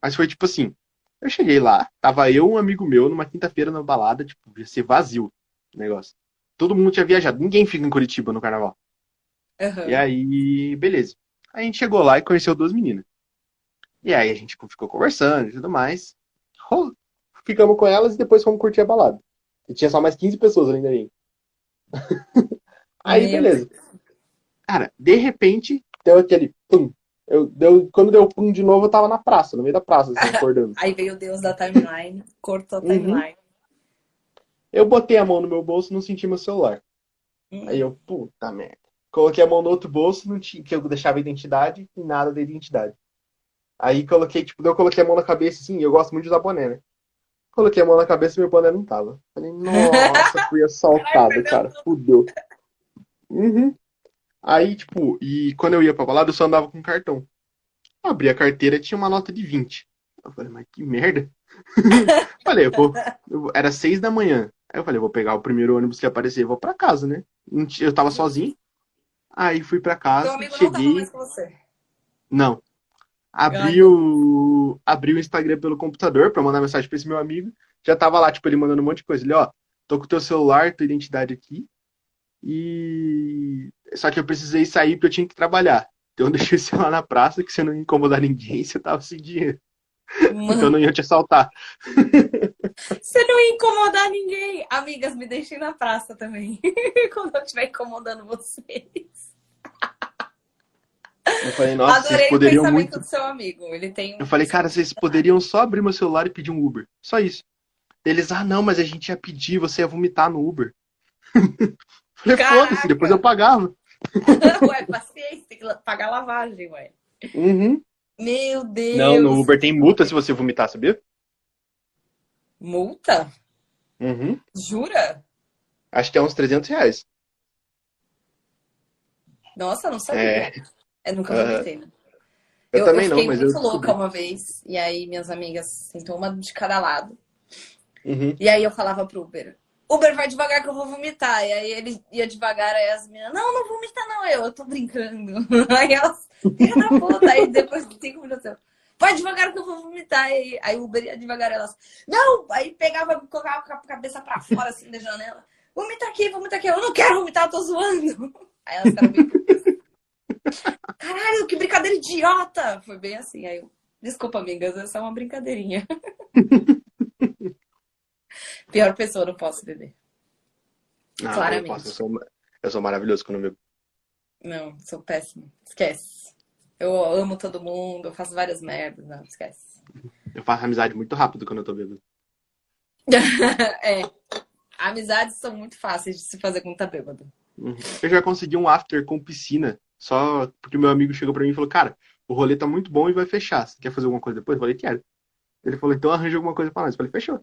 Mas foi tipo assim. Eu cheguei lá, tava eu e um amigo meu numa quinta-feira na balada, tipo, ia ser vazio o negócio. Todo mundo tinha viajado, ninguém fica em Curitiba no carnaval. Aham. E aí, beleza. Aí a gente chegou lá e conheceu duas meninas. E aí a gente ficou conversando e tudo mais. Ficamos com elas e depois fomos curtir a balada. E tinha só mais 15 pessoas além da. Aí, beleza. Cara, de repente, deu aquele pum. Eu, deu, quando deu pum de novo, eu tava na praça, no meio da praça, assim, acordando. Aí veio o Deus da timeline, cortou a Uhum. timeline. Eu botei a mão no meu bolso e não senti meu celular. Hum. Aí eu, puta merda. Coloquei a mão no outro bolso, não tinha, que eu deixava identidade e nada da identidade. Aí coloquei, tipo, eu coloquei a mão na cabeça, assim, eu gosto muito de usar boné, né? Coloquei a mão na cabeça e meu boné não tava. Falei, nossa, fui assaltado, cara. Fudeu. Uhum. Aí, tipo, e quando eu ia pra balada, eu só andava com cartão. Eu abri a carteira tinha uma nota de 20. Eu falei, mas que merda. falei, eu vou. eu- era seis da manhã. Aí eu falei, vou pegar o primeiro ônibus que aparecer e vou pra casa, né? Eu tava sozinho. Aí fui pra casa, amigo não tava cheguei. mais com você. Não. Abri o, abri o Instagram pelo computador pra mandar mensagem pra esse meu amigo. Já tava lá, tipo, ele mandando um monte de coisa. Ele, ó, tô com teu celular, tua identidade aqui. E. Só que eu precisei sair porque eu tinha que trabalhar. Então eu deixei o celular na praça, que você não ia incomodar ninguém, você tava sem dinheiro. Então eu Mano, não ia te assaltar. você não ia incomodar ninguém. Amigas, me deixem na praça também. Quando eu estiver incomodando vocês. Eu falei, nossa, Adorei vocês o poderiam pensamento muito. do seu amigo. Ele tem. Eu falei, cara, vocês poderiam só abrir meu celular e pedir um Uber. Só isso. Eles, ah, não, mas a gente ia pedir, você ia vomitar no Uber. Falei, foda-se, depois eu pagava. ué, paciência, tem que pagar lavagem, ué. Uhum. Meu Deus. Não, no Uber tem multa se você vomitar, sabia? Multa? Uhum. Jura? Acho que é uns 300 reais. Nossa, eu não sabia. É, Eu nunca vomitei. né? eu, Eu, também eu não, fiquei mas eu muito louca uma vez. E aí minhas amigas sentou uma de cada lado. Uhum. E aí eu falava pro Uber, Uber, vai devagar que eu vou vomitar. E aí ele ia devagar, aí as meninas, não, não vomita não, eu, eu tô brincando. Aí elas, filha da puta. Aí depois de cinco minutos eu, vai devagar que eu vou vomitar. E aí, o Uber ia devagar, elas, não! Aí pegava, colocava a cabeça pra fora, assim, da janela. Vomita aqui, vomita aqui. Eu não quero vomitar, eu tô zoando. Aí elas ficaram bem. Caralho, que brincadeira idiota! Foi bem assim. Aí eu, desculpa, amigas, é uma brincadeirinha. Pior pessoa, não posso beber. Não, Claramente. eu, posso, eu, sou, eu sou maravilhoso quando eu bebo. Não, sou péssima. Esquece. Eu amo todo mundo, eu faço várias merdas. Não, esquece. Eu faço amizade muito rápido quando eu tô bêbado. é. Amizades são muito fáceis de se fazer quando tá bêbado. Uhum. Eu já consegui um after com piscina, só porque meu amigo chegou pra mim e falou, cara, o rolê tá muito bom e vai fechar. Você quer fazer alguma coisa depois? Eu falei, quero. Ele falou, então arranja alguma coisa pra nós. Eu falei, fechou.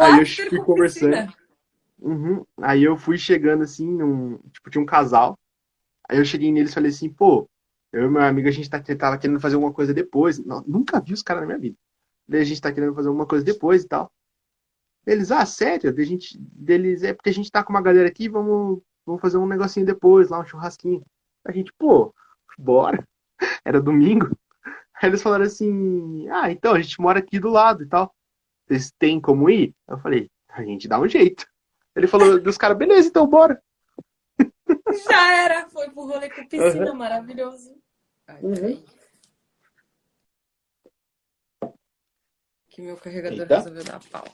Aí eu fui conversando. Uhum. Aí eu fui chegando assim, num, tipo, tinha um casal. Aí eu cheguei neles e falei assim, pô, eu e meu amigo, a gente tá, tava querendo fazer alguma coisa depois. Não, nunca vi os caras na minha vida. Daí a gente tá querendo fazer alguma coisa depois e tal. Eles, ah, sério? Daí a gente, deles, é porque a gente tá com uma galera aqui, vamos, vamos fazer um negocinho depois, lá, um churrasquinho. A gente, pô, bora. Era domingo. Aí eles falaram assim, ah, então, a gente mora aqui do lado e tal. Vocês têm como ir? Eu falei, a gente dá um jeito. Ele falou dos caras, beleza, então bora. Já era, foi pro rolê com piscina, Uhum. maravilhoso. Ai, Uhum. Que meu carregador Eita. resolveu dar pau.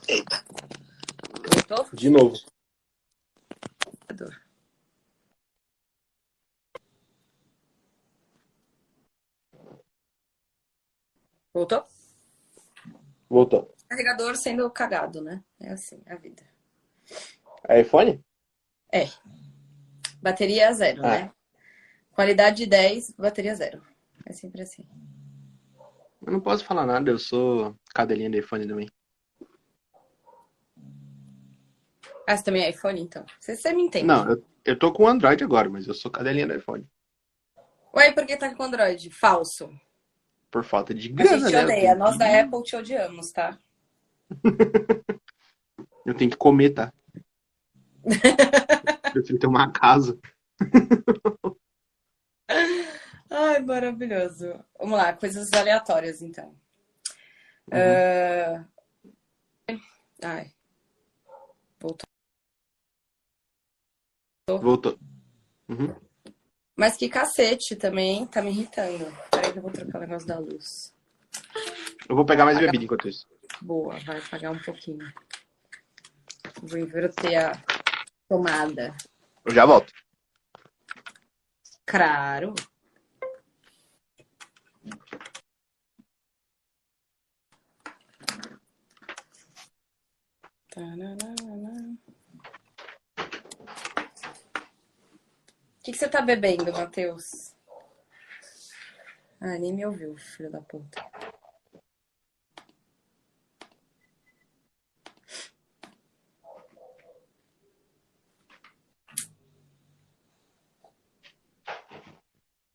Voltou? De novo. Carregador. Voltou? Voltou. carregador sendo cagado, né? É assim, a vida. É iPhone? É. Bateria zero, Ah. né? Qualidade 10, bateria zero. É sempre assim. Eu não posso falar nada, eu sou cadelinha de iPhone também. Ah, você também é iPhone, então? Você, você me entende. Não, eu, eu tô com Android agora, mas eu sou cadelinha do iPhone. Ué, por que tá com Android? Falso. Por falta de A grana, gente né? Eu odeia. tenho Nós que- da Apple te odiamos, tá? Eu tenho que comer, tá? Eu prefiro ter uma casa. Ai, maravilhoso. Vamos lá, coisas aleatórias, então. Ah, Ai. Voltou. Voltou. Uhum. Mas que cacete também, tá me irritando. Peraí que eu vou trocar o negócio da luz. Eu vou pegar mais bebida enquanto isso. Boa, vai apagar um pouquinho. Vou inverter a tomada. Eu já volto. Claro. Tananana. O que, que você tá bebendo, Matheus? Ah, nem me ouviu, filho da puta.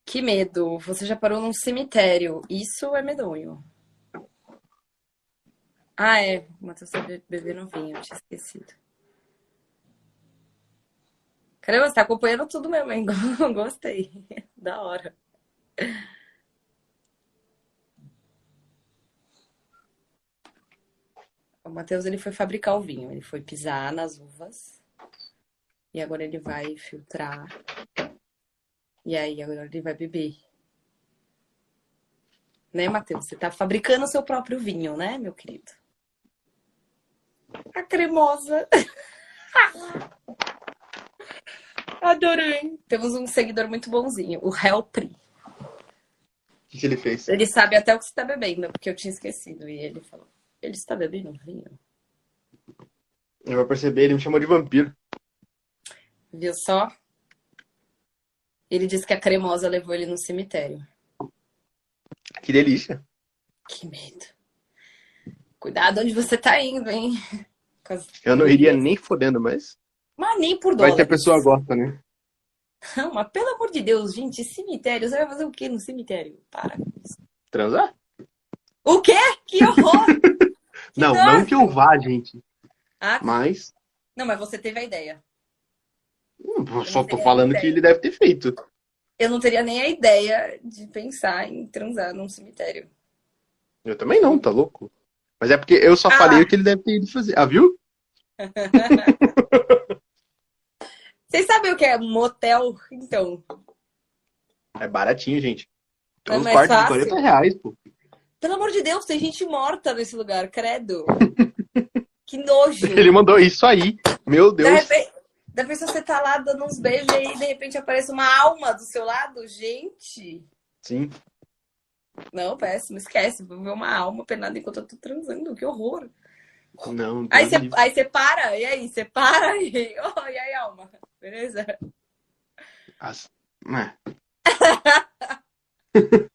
Que medo. Você já parou num cemitério. Isso é medonho. Ah, é. O Matheus tá be- bebendo vinho. Eu tinha esquecido. Caramba, você tá acompanhando tudo mesmo, hein? Gostei. Da hora. O Matheus, ele foi fabricar o vinho. Ele foi pisar nas uvas. E agora ele vai filtrar. E aí, agora ele vai beber. Né, Matheus? Você tá fabricando o seu próprio vinho, né, meu querido? A cremosa. Adorei. Temos um seguidor muito bonzinho, o Helpri. O que, que ele fez? Ele sabe até o que você tá bebendo, porque eu tinha esquecido. E ele falou: Ele está bebendo vinho? Eu vou perceber, ele me chamou de vampiro. Viu só? Ele disse que a cremosa levou ele no cemitério. Que delícia. Que medo. Cuidado onde você tá indo, hein? Eu não iria nem fodendo, mas. Mas nem por Vai dólar. que a pessoa gosta, né? Não, mas pelo amor de Deus, gente, cemitério. Você vai fazer o quê no cemitério? Para. com isso. Transar? O quê? Que horror! Que Não, não que eu vá, gente. Ah, Mas. não, mas você teve a ideia. hum, eu só tô falando ideia. que ele deve ter feito. Eu não teria nem a ideia de pensar em transar num cemitério. Eu também não, tá louco? Mas é porque eu só Ah. falei o que ele deve ter ido fazer. Ah, viu? Vocês sabem o que é motel? Então, É baratinho, gente. É Tem uns quartos de fácil. 40 reais, pô. pelo amor de Deus, tem gente morta nesse lugar, credo. Que nojo. Ele mandou isso aí. Meu De Deus. repente, da pessoa você tá lá dando uns beijos e aí de repente aparece uma alma do seu lado, gente. Sim. Não, péssimo, esquece. Vou ver uma alma penada enquanto eu tô transando, que horror. Não, Aí você, aí você para, e aí? Você para e. Oh, e aí, alma? Beleza? As- É.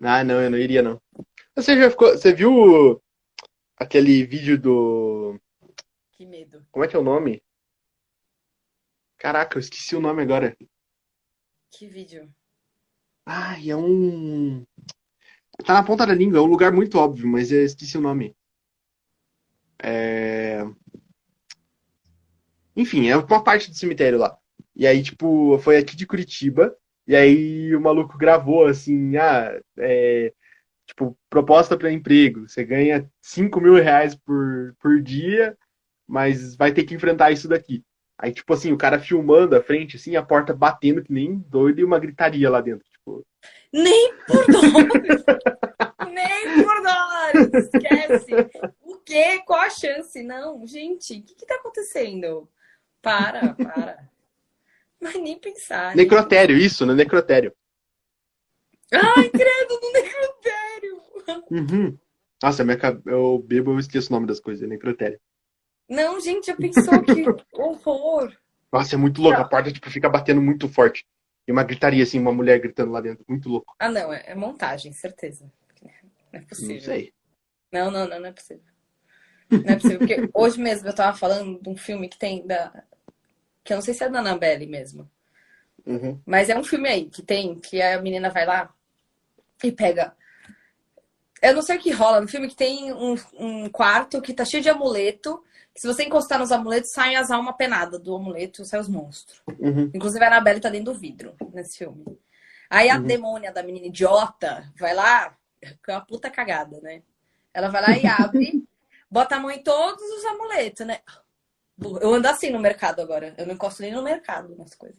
ah, não, eu não iria, não. Você já ficou. Você viu aquele vídeo do. Que medo. Como é que é o nome? Caraca, eu esqueci o nome agora. Que vídeo. Ai, é um. Tá na ponta da língua, é um lugar muito óbvio, mas eu esqueci o nome. É... Enfim, é uma parte do cemitério lá. E aí, tipo, foi aqui de Curitiba. E aí o maluco gravou assim, ah, é, tipo, proposta para emprego. Você ganha 5 mil reais por, por dia, mas vai ter que enfrentar isso daqui. Aí, tipo assim, o cara filmando a frente, assim, a porta batendo que nem doido e uma gritaria lá dentro. Tipo, Nem por dólares! Nem por dólares! Esquece! O quê? Qual a chance? Não, gente, o que que tá acontecendo? Para, para. Mas nem pensar. nem- necrotério, isso, no necrotério. Ai, credo, no necrotério! Uhum. Nossa, minha, eu bebo, eu esqueço o nome das coisas, é necrotério. Não, gente, já pensou que horror. Nossa, é muito louco. A porta tipo, fica batendo muito forte. E uma gritaria, assim, uma mulher gritando lá dentro. Muito louco. Ah, não, é, é montagem, certeza. Não é possível. Não sei. Não, não, não, não é possível. Não é possível, porque hoje mesmo eu tava falando de um filme que tem da. Que eu não sei se é da Annabelle mesmo. Uhum. Mas é um filme aí que tem, que a menina vai lá e pega. Eu não sei o que rola no filme, que tem um, um quarto que tá cheio de amuleto. Se você encostar nos amuletos, saem as almas penadas do amuleto, saem os monstros. Uhum. Inclusive a Annabelle tá dentro do vidro nesse filme. Aí a Uhum. demônia da menina idiota vai lá, que é uma puta cagada, né? Ela vai lá e abre, bota a mão em todos os amuletos, né? Eu ando assim no mercado agora. Eu não encosto nem no mercado nas coisas.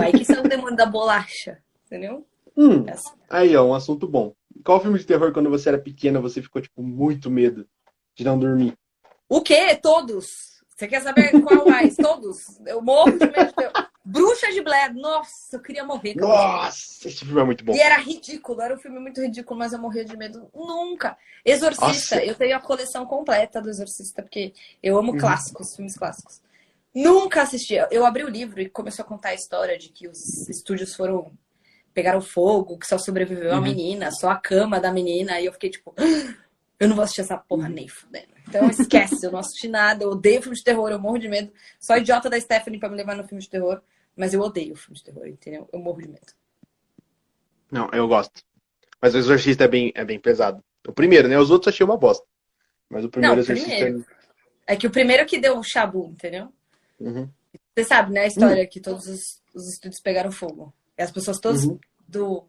Aí que são o demônio da bolacha, entendeu? Hum, É assim. aí, ó, um assunto bom. Qual filme de terror, quando você era pequena, você ficou, tipo, muito medo de não dormir? O quê? Todos. Você quer saber qual mais? Todos. Eu morro de medo de ter... Bruxa de Blair. Nossa, eu queria morrer. vi. Nossa, esse filme é muito bom. E era ridículo, era um filme muito ridículo, mas eu morria de medo nunca. Exorcista, Nossa. eu tenho a coleção completa do Exorcista, porque eu amo Uhum. clássicos, filmes clássicos. Nunca assisti. Eu abri o livro e começou a contar a história de que os estúdios foram. pegaram fogo, que só sobreviveu a Uhum. menina, só a cama da menina. E eu fiquei tipo, "Ah, eu não vou assistir essa porra Uhum. nem fudendo. Então esquece, eu não assisti nada, eu odeio filme de terror, eu morro de medo. Só idiota da Stephanie pra me levar no filme de terror. Mas eu odeio filme de terror, entendeu? Eu morro de medo. Não, eu gosto. Mas o Exorcista é bem, é bem pesado. O primeiro, né? Os outros achei uma bosta. Mas o primeiro Não, Exorcista primeiro. É que o primeiro que deu o chabu, entendeu? é. Uhum. Você sabe, né, a história que todos os, os estúdios pegaram fogo. E as pessoas todas Uhum. do,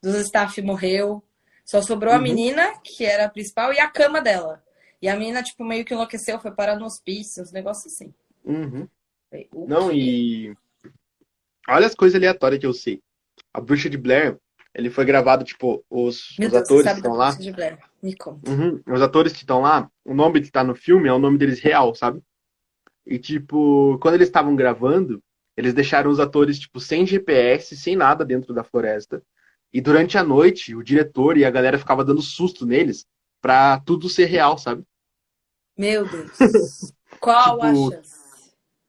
dos staff morreu. Só sobrou a Uhum. menina, que era a principal, e a cama dela. E a menina, tipo, meio que enlouqueceu, foi parar no hospício, uns negócios assim. Uhum. Não, e. Olha as coisas aleatórias que eu sei. A Bruxa de Blair, ele foi gravado, tipo, os, os Deus, atores que estão lá. Bruxa de Blair. Me conta. Uhum. Os atores que estão lá, o nome que tá no filme é o nome deles real, sabe? E, tipo, quando eles estavam gravando, eles deixaram os atores, tipo, sem GPS, sem nada dentro da floresta. E durante a noite, o diretor e a galera ficava dando susto neles pra tudo ser real, sabe? Meu Deus. Qual a Tipo, chance?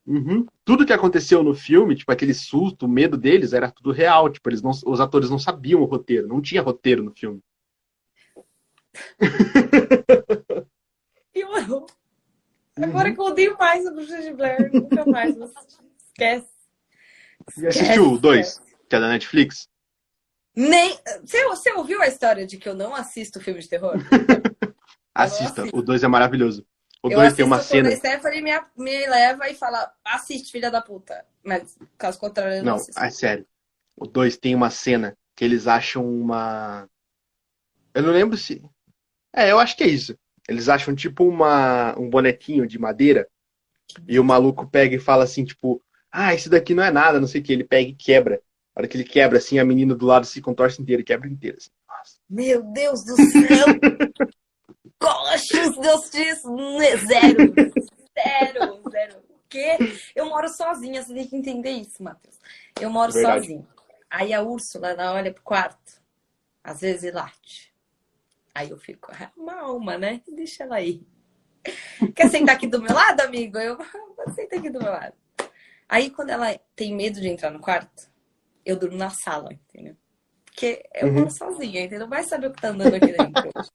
Uhum. Tudo que aconteceu no filme, tipo, aquele susto, o medo deles, era tudo real. Tipo, eles não, os atores não sabiam o roteiro, não tinha roteiro no filme. Piorou. Agora que eu odeio mais a Bruxa de Blair, nunca mais. vou assistir. Esquece. E assistiu o 2, que é da Netflix? Nem. Você, você ouviu a história de que eu não assisto filme de terror? Assista, o 2 é maravilhoso. O 2 tem uma cena. a Stephanie me, me leva e fala: assiste, filha da puta. Mas, caso contrário, eu não, Não, assisto. é sério. O 2 tem uma cena que eles acham uma. Eu não lembro se. É, eu acho que é isso. Eles acham tipo uma... um bonequinho de madeira e o maluco pega e fala assim, tipo, ah, isso daqui não é nada, não sei o que. Ele pega e quebra. A hora que ele quebra, assim, a menina do lado se contorce inteira e quebra inteira. Assim. Meu Deus do céu! Coxos, Deus diz! Zero! Zero! Zero! O quê? Eu moro sozinha, você tem que entender isso, Matheus. Eu moro Verdade. sozinha. Aí a Úrsula, ela olha pro quarto, às vezes late. Aí eu fico, "Ah, uma alma, né? Deixa ela aí. Quer sentar aqui do meu lado, amigo? Eu vou sentar aqui do meu lado. Aí quando ela tem medo de entrar no quarto, eu durmo na sala, entendeu? Porque eu Uhum. moro sozinha, entendeu? Vai saber o que tá andando aqui dentro.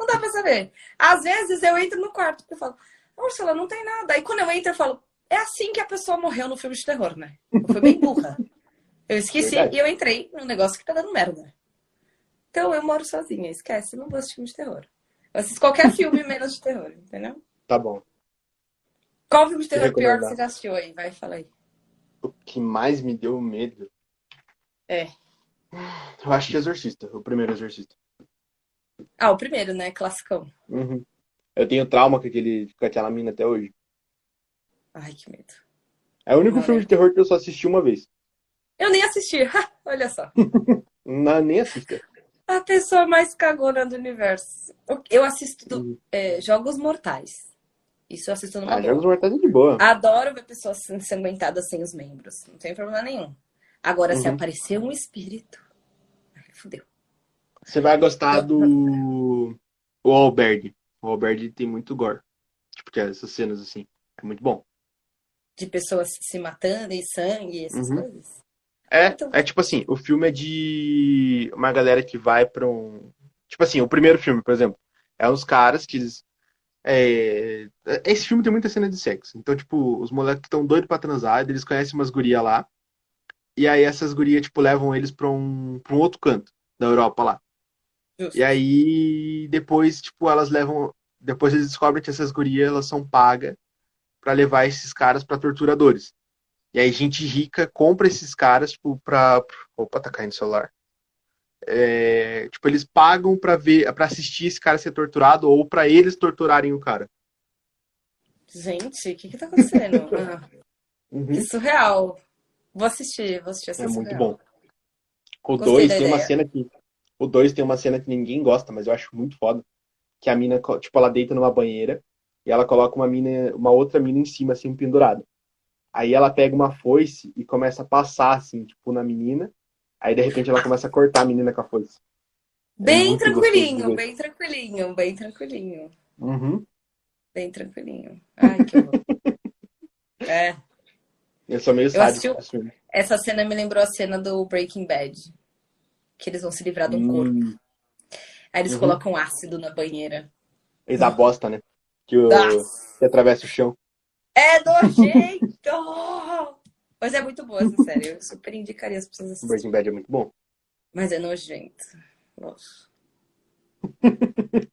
Não dá pra saber. Às vezes eu entro no quarto e falo, Úrsula, não tem nada. Aí quando eu entro, eu falo, é assim que a pessoa morreu no filme de terror, né? Eu fui bem burra. Eu esqueci Verdade. e eu entrei num negócio que tá dando merda. Então eu moro sozinha, esquece, eu não vou assistir filme de terror. Eu assisto qualquer filme menos de terror, entendeu? Tá bom. Qual filme de terror pior que você já assistiu aí? Vai, fala aí. O que mais me deu medo. É. Eu acho que Exorcista, o primeiro Exorcista. Ah, o primeiro, né? Classicão. Uhum. Eu tenho trauma com, aquele, com aquela mina até hoje. Ai, que medo. É o único Olha. filme de terror que eu só assisti uma vez. Eu nem assisti. Olha só. Não, nem assista. A pessoa mais cagona do universo. Eu assisto Uhum. é, Jogos Mortais. Isso eu assisto numa Ah. Jogos Mortais é de boa. Adoro ver pessoas ensanguentadas sem os membros. Não tem problema nenhum. Agora, se Uhum. aparecer um espírito. Fudeu. Você vai gostar do. O Alberg. O Alberg tem muito gore. Tipo, que é essas cenas assim. É muito bom. De pessoas se matando e sangue, essas Uhum. coisas. É, Então- é tipo assim, o filme é de uma galera que vai pra um. Tipo assim, o primeiro filme, por exemplo, é uns caras que eles. é, Esse filme tem muita cena de sexo. Então, tipo, os moleques estão doidos pra transar, eles conhecem umas gurias lá. E aí essas gurias, tipo, levam eles pra um, pra um outro canto da Europa lá. Justo. E aí, depois, tipo, elas levam. Depois eles descobrem que essas gurias, elas são pagas pra levar esses caras pra torturadores. E aí, gente rica compra esses caras, tipo, pra. Opa, tá caindo o celular. É, tipo, eles pagam pra ver, para assistir esse cara ser torturado ou pra eles torturarem o cara. Gente, o que que tá acontecendo? Ah, que surreal. Vou assistir, vou assistir essa É muito surreal. bom. O Gostei 2 da tem uma cena que. O 2 tem uma cena que ninguém gosta, mas eu acho muito foda. Que a mina, tipo, ela deita numa banheira e ela coloca uma mina, uma outra mina em cima, assim, pendurada. Aí ela pega uma foice e começa a passar, assim, tipo, na menina. Aí de repente ela começa a cortar a menina com a foice. Bem muito gostoso de tranquilinho, bem tranquilinho, bem tranquilinho. Uhum. Bem tranquilinho. Ai, que horror. É, Eu sou meio sádico assisti essa cena me lembrou a cena do Breaking Bad. Que eles vão se livrar de um corpo. Hum, Aí eles Uhum. colocam ácido na banheira. e da bosta, né? Que, o, que atravessa o chão. É nojento! Mas é muito boa essa série. Eu super indicaria as pessoas assistirem. Breaking Bad é muito bom. Mas é nojento. Nossa.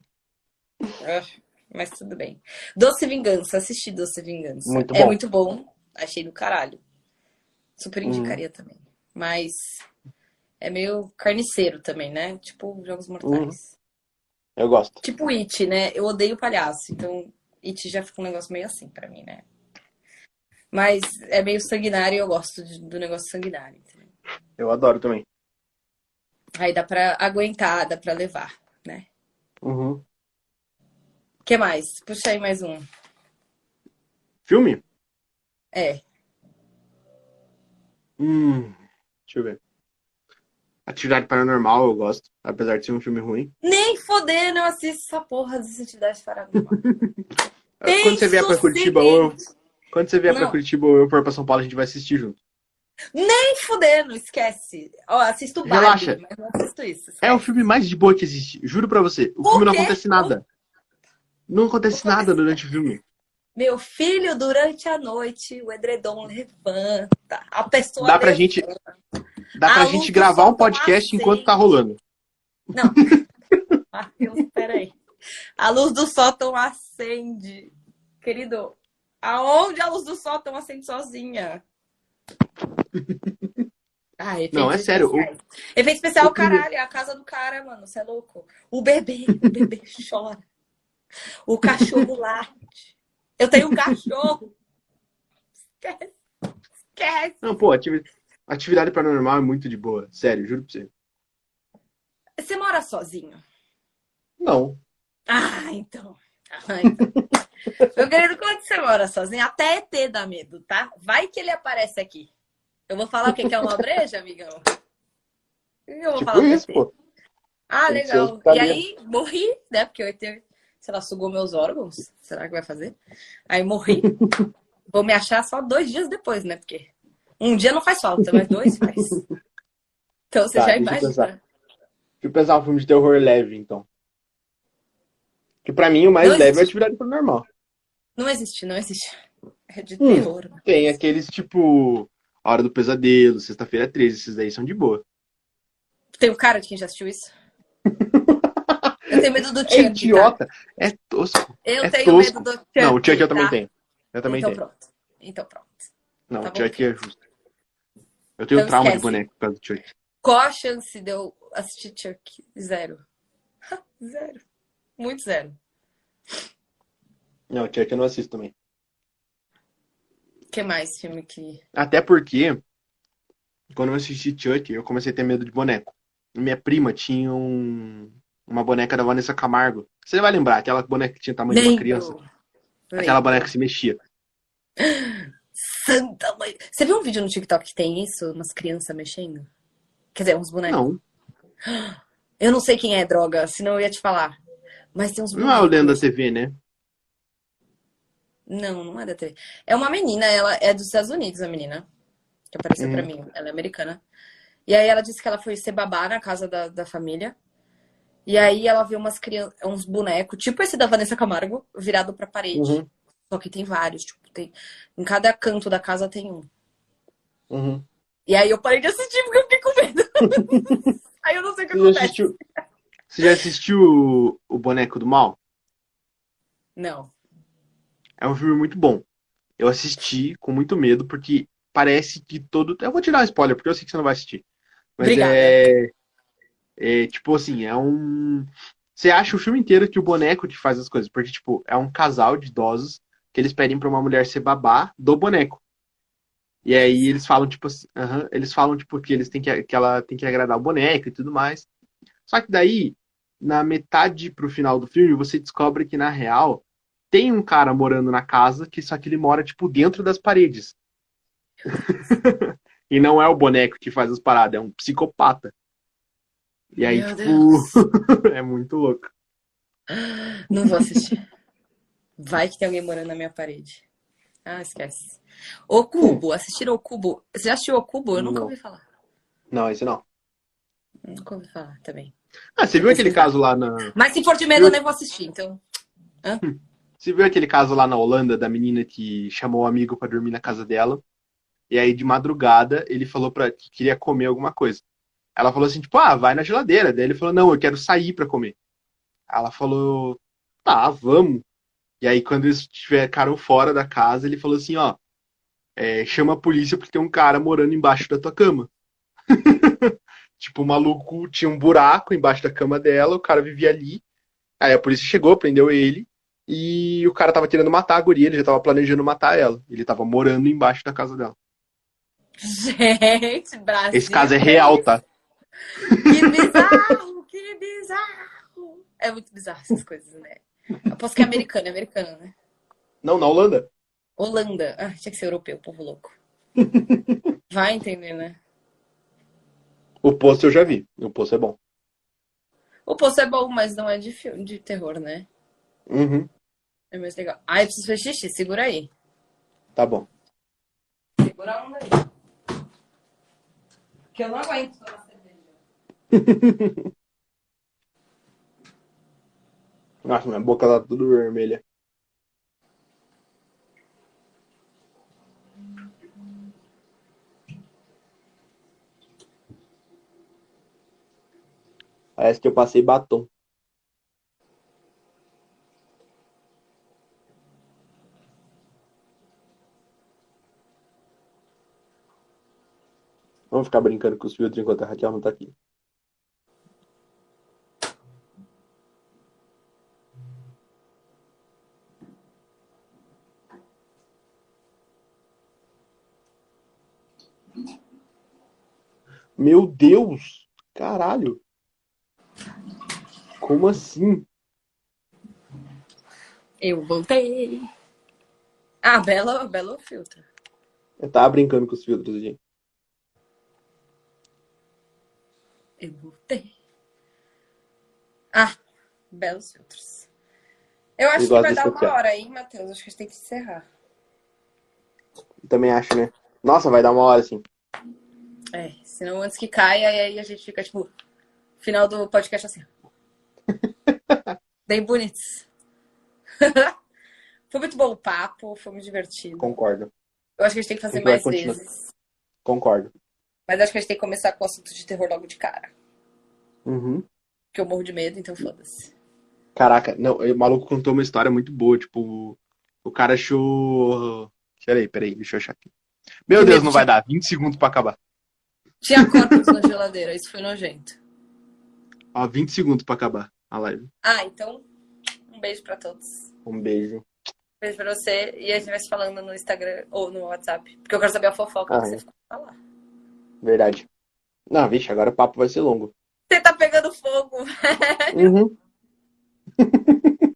Ah, Mas tudo bem. Doce Vingança, assisti Doce Vingança. Muito É muito bom. Achei do caralho. Super Uhum. indicaria também. Mas é meio carniceiro também, né? Tipo Jogos Mortais. Eu gosto. Tipo It, né? Eu odeio palhaço. Então, It já fica um negócio meio assim pra mim, né? Mas é meio sanguinário e eu gosto do negócio sanguinário. entendeu? Eu adoro também. Aí dá pra aguentar, dá pra levar, né? Uhum. O que mais? Puxa aí mais um. Filme? É. Hum, deixa eu ver. Atividade Paranormal eu gosto, apesar de ser um filme ruim. Nem fodendo eu assisto essa porra dessa atividade paranormal. Quando você vier pra Curitiba ou eu, quando você vier pra Não. Curitiba ou eu for pra São Paulo, a gente vai assistir junto. Nem fodendo, esquece. Ó, assisto Barbie, Relaxa. mas não assisto isso. É o filme mais de boa que existe, juro pra você. O Por filme não acontece nada. Não acontece Não nada acontece durante o filme. Meu filho, durante a noite, o edredom levanta. A pessoa Dá pra levanta. gente, dá pra A gente gravar um podcast enquanto tá rolando. Não. Matheus, peraí. A luz do sótão acende. Querido, aonde a luz do sótão acende sozinha? Ah, Não, é sério, o-. Efeito especial, o caralho. É a casa do cara, mano. Você é louco. O bebê, o bebê chora. O cachorro late. Eu tenho um cachorro. Esquece. Esquece. Não, pô, ativi- atividade paranormal é muito de boa. Sério, juro pra você. Você mora sozinho? Não. Ah, então. Ah, então. Meu querido, quando você mora sozinho, até ET dá medo, tá? Vai que ele aparece aqui. Eu vou falar o que é uma breja, amigão? Eu vou falar Tipo do isso, pô. Ah, Tem legal. E aí, morri, né? Porque o ET, sei lá, sugou meus órgãos. Será que vai fazer? Aí morri. Vou me achar só dois dias depois, né? Porque um dia não faz falta, mas dois faz. Então você Tá, já deixa eu imagina. Deixa eu pensar um filme de terror leve, então. Que pra mim o mais Não leve é existe. atividade paranormal. Não existe, não existe. É de Hum. terror. Tem aqueles tipo A Hora do Pesadelo, Sexta-feira 13, esses daí são de boa. Tem um cara de quem já assistiu isso? Eu tenho medo do É Chuck. tá? idiota, é tosco. Eu é tenho tosco. medo do Chuck. Não, o Chuck eu também tá? tenho. Eu também então tenho. pronto. Então pronto. Não, tá o bom. Chuck é justo. Eu tenho Então trauma de esquece. boneco por causa do Chuck. Qual a chance de eu assistir Chuck? Zero. Zero. Muito zero. Não, o Chuck eu não assisto também. O que mais filme que. Até porque, quando eu assisti Chuck, eu comecei a ter medo de boneco. Minha prima tinha um- uma boneca da Vanessa Camargo. Você vai lembrar, aquela boneca que tinha tamanho de uma criança. Lembro. Aquela boneca que se mexia. Santa mãe. Você viu um vídeo no TikTok que tem isso? Umas crianças mexendo? Quer dizer, uns bonecos. Não. Eu não sei quem é droga, senão eu ia te falar. Mas tem uns Não é o Lenda bonecos. TV, né? Não, não é da TV. É uma menina, ela é dos Estados Unidos, a menina. Que apareceu pra Uhum. mim. Ela é americana. E aí ela disse que ela foi ser babá na casa da, da família. E aí ela viu umas crianças, uns bonecos, tipo esse da Vanessa Camargo, virado pra parede. Uhum. Só que tem vários, tipo, tem. Em cada canto da casa tem um. Uhum. E aí eu parei de assistir porque eu fiquei com medo. aí eu não sei o que Você acontece. assistiu, você já assistiu o, Boneco do Mal? Não. É um filme muito bom. Eu assisti com muito medo, porque parece que todo. Eu vou te dar um spoiler, porque eu sei que você não vai assistir. Mas Obrigada. é. É tipo assim, é um. Você acha o filme inteiro que o boneco que faz as coisas, porque, tipo, é um casal de idosos que eles pedem pra uma mulher ser babá do boneco. E aí eles falam, tipo assim, aham, eles falam, tipo, que eles têm que, que ela tem que agradar o boneco e tudo mais. Só que daí, na metade pro final do filme, você descobre que, na real, tem um cara morando na casa, que só que ele mora, tipo, dentro das paredes. e não é o boneco que faz as paradas, é um psicopata. E aí, Meu tipo, é muito louco. Não vou assistir. Vai que tem alguém morando na minha parede. Ah, esquece. O Cubo, assistiram o Cubo. Você já assistiu o Cubo? Eu nunca Não. ouvi falar. Não, esse não. Nunca ouvi falar também. Ah, você viu aquele caso lá na. Mas se for de medo, eu nem vou assistir, então. Você viu aquele caso lá na Holanda da menina que chamou o amigo pra dormir na casa dela? E aí, de madrugada, ele falou para que queria comer alguma coisa. Ela falou assim, tipo, ah, vai na geladeira. Daí ele falou, não, eu quero sair pra comer. Ela falou, tá, vamos. E aí, quando eles ficaram fora da casa, ele falou assim, ó, é, chama a polícia porque tem um cara morando embaixo da tua cama. tipo, o maluco tinha um buraco embaixo da cama dela, o cara vivia ali. Aí a polícia chegou, prendeu ele. E o cara tava querendo matar a guria, ele já tava planejando matar ela. Ele tava morando embaixo da casa dela. Gente, Brasil. Esse caso é real, tá? Que bizarro, que bizarro. É muito bizarro essas coisas, né? Aposto que é americano, é americano, né? Não, na Holanda. Holanda. Ah, tinha que ser europeu, povo louco. Vai entender, né? O posto eu já vi. O posto é bom. O Poço é bom, mas não é de filme, de terror, né? Uhum. É mais legal. Ai, eu preciso fazer xixi, segura aí. Tá bom. Segura a onda aí. Que eu não aguento tomar cerveja. Nossa, minha boca tá tudo vermelha. Parece que eu passei batom. Vamos ficar brincando com os filtros enquanto a Raquel não tá aqui. Meu Deus! Caralho! Como assim? Eu voltei. Ah, belo, belo filtro. Eu tava brincando com os filtros, gente. Eu voltei. Ah, belos filtros. Eu acho Eu que vai dar uma hora aí, Matheus. Acho que a gente tem que encerrar. Também acho, né? Nossa, vai dar uma hora assim. É, senão antes que caia, e aí a gente fica, tipo, final do podcast assim. Bem bonitos. foi muito bom o papo, foi muito divertido. Concordo. Eu acho que a gente tem que fazer mais continuar. vezes. Concordo. Mas acho que a gente tem que começar com o assunto de terror logo de cara. Uhum. Porque eu morro de medo, então foda-se. Caraca, não, o maluco contou uma história muito boa, tipo, o cara achou. Peraí, peraí, deixa eu achar aqui. Meu Que Deus, não vai dar, 20 segundos pra acabar. Tinha corpos na geladeira, isso foi nojento. Ó, 20 segundos pra acabar a live. Ah, então, um beijo pra todos. Um beijo. Beijo pra você. E a gente vai se falando no Instagram ou no WhatsApp. Porque eu quero saber a fofoca Ah, que você é. ficou pra falar. Verdade. Não, vixe, agora o papo vai ser longo. Você tá pegando fogo. Uhum.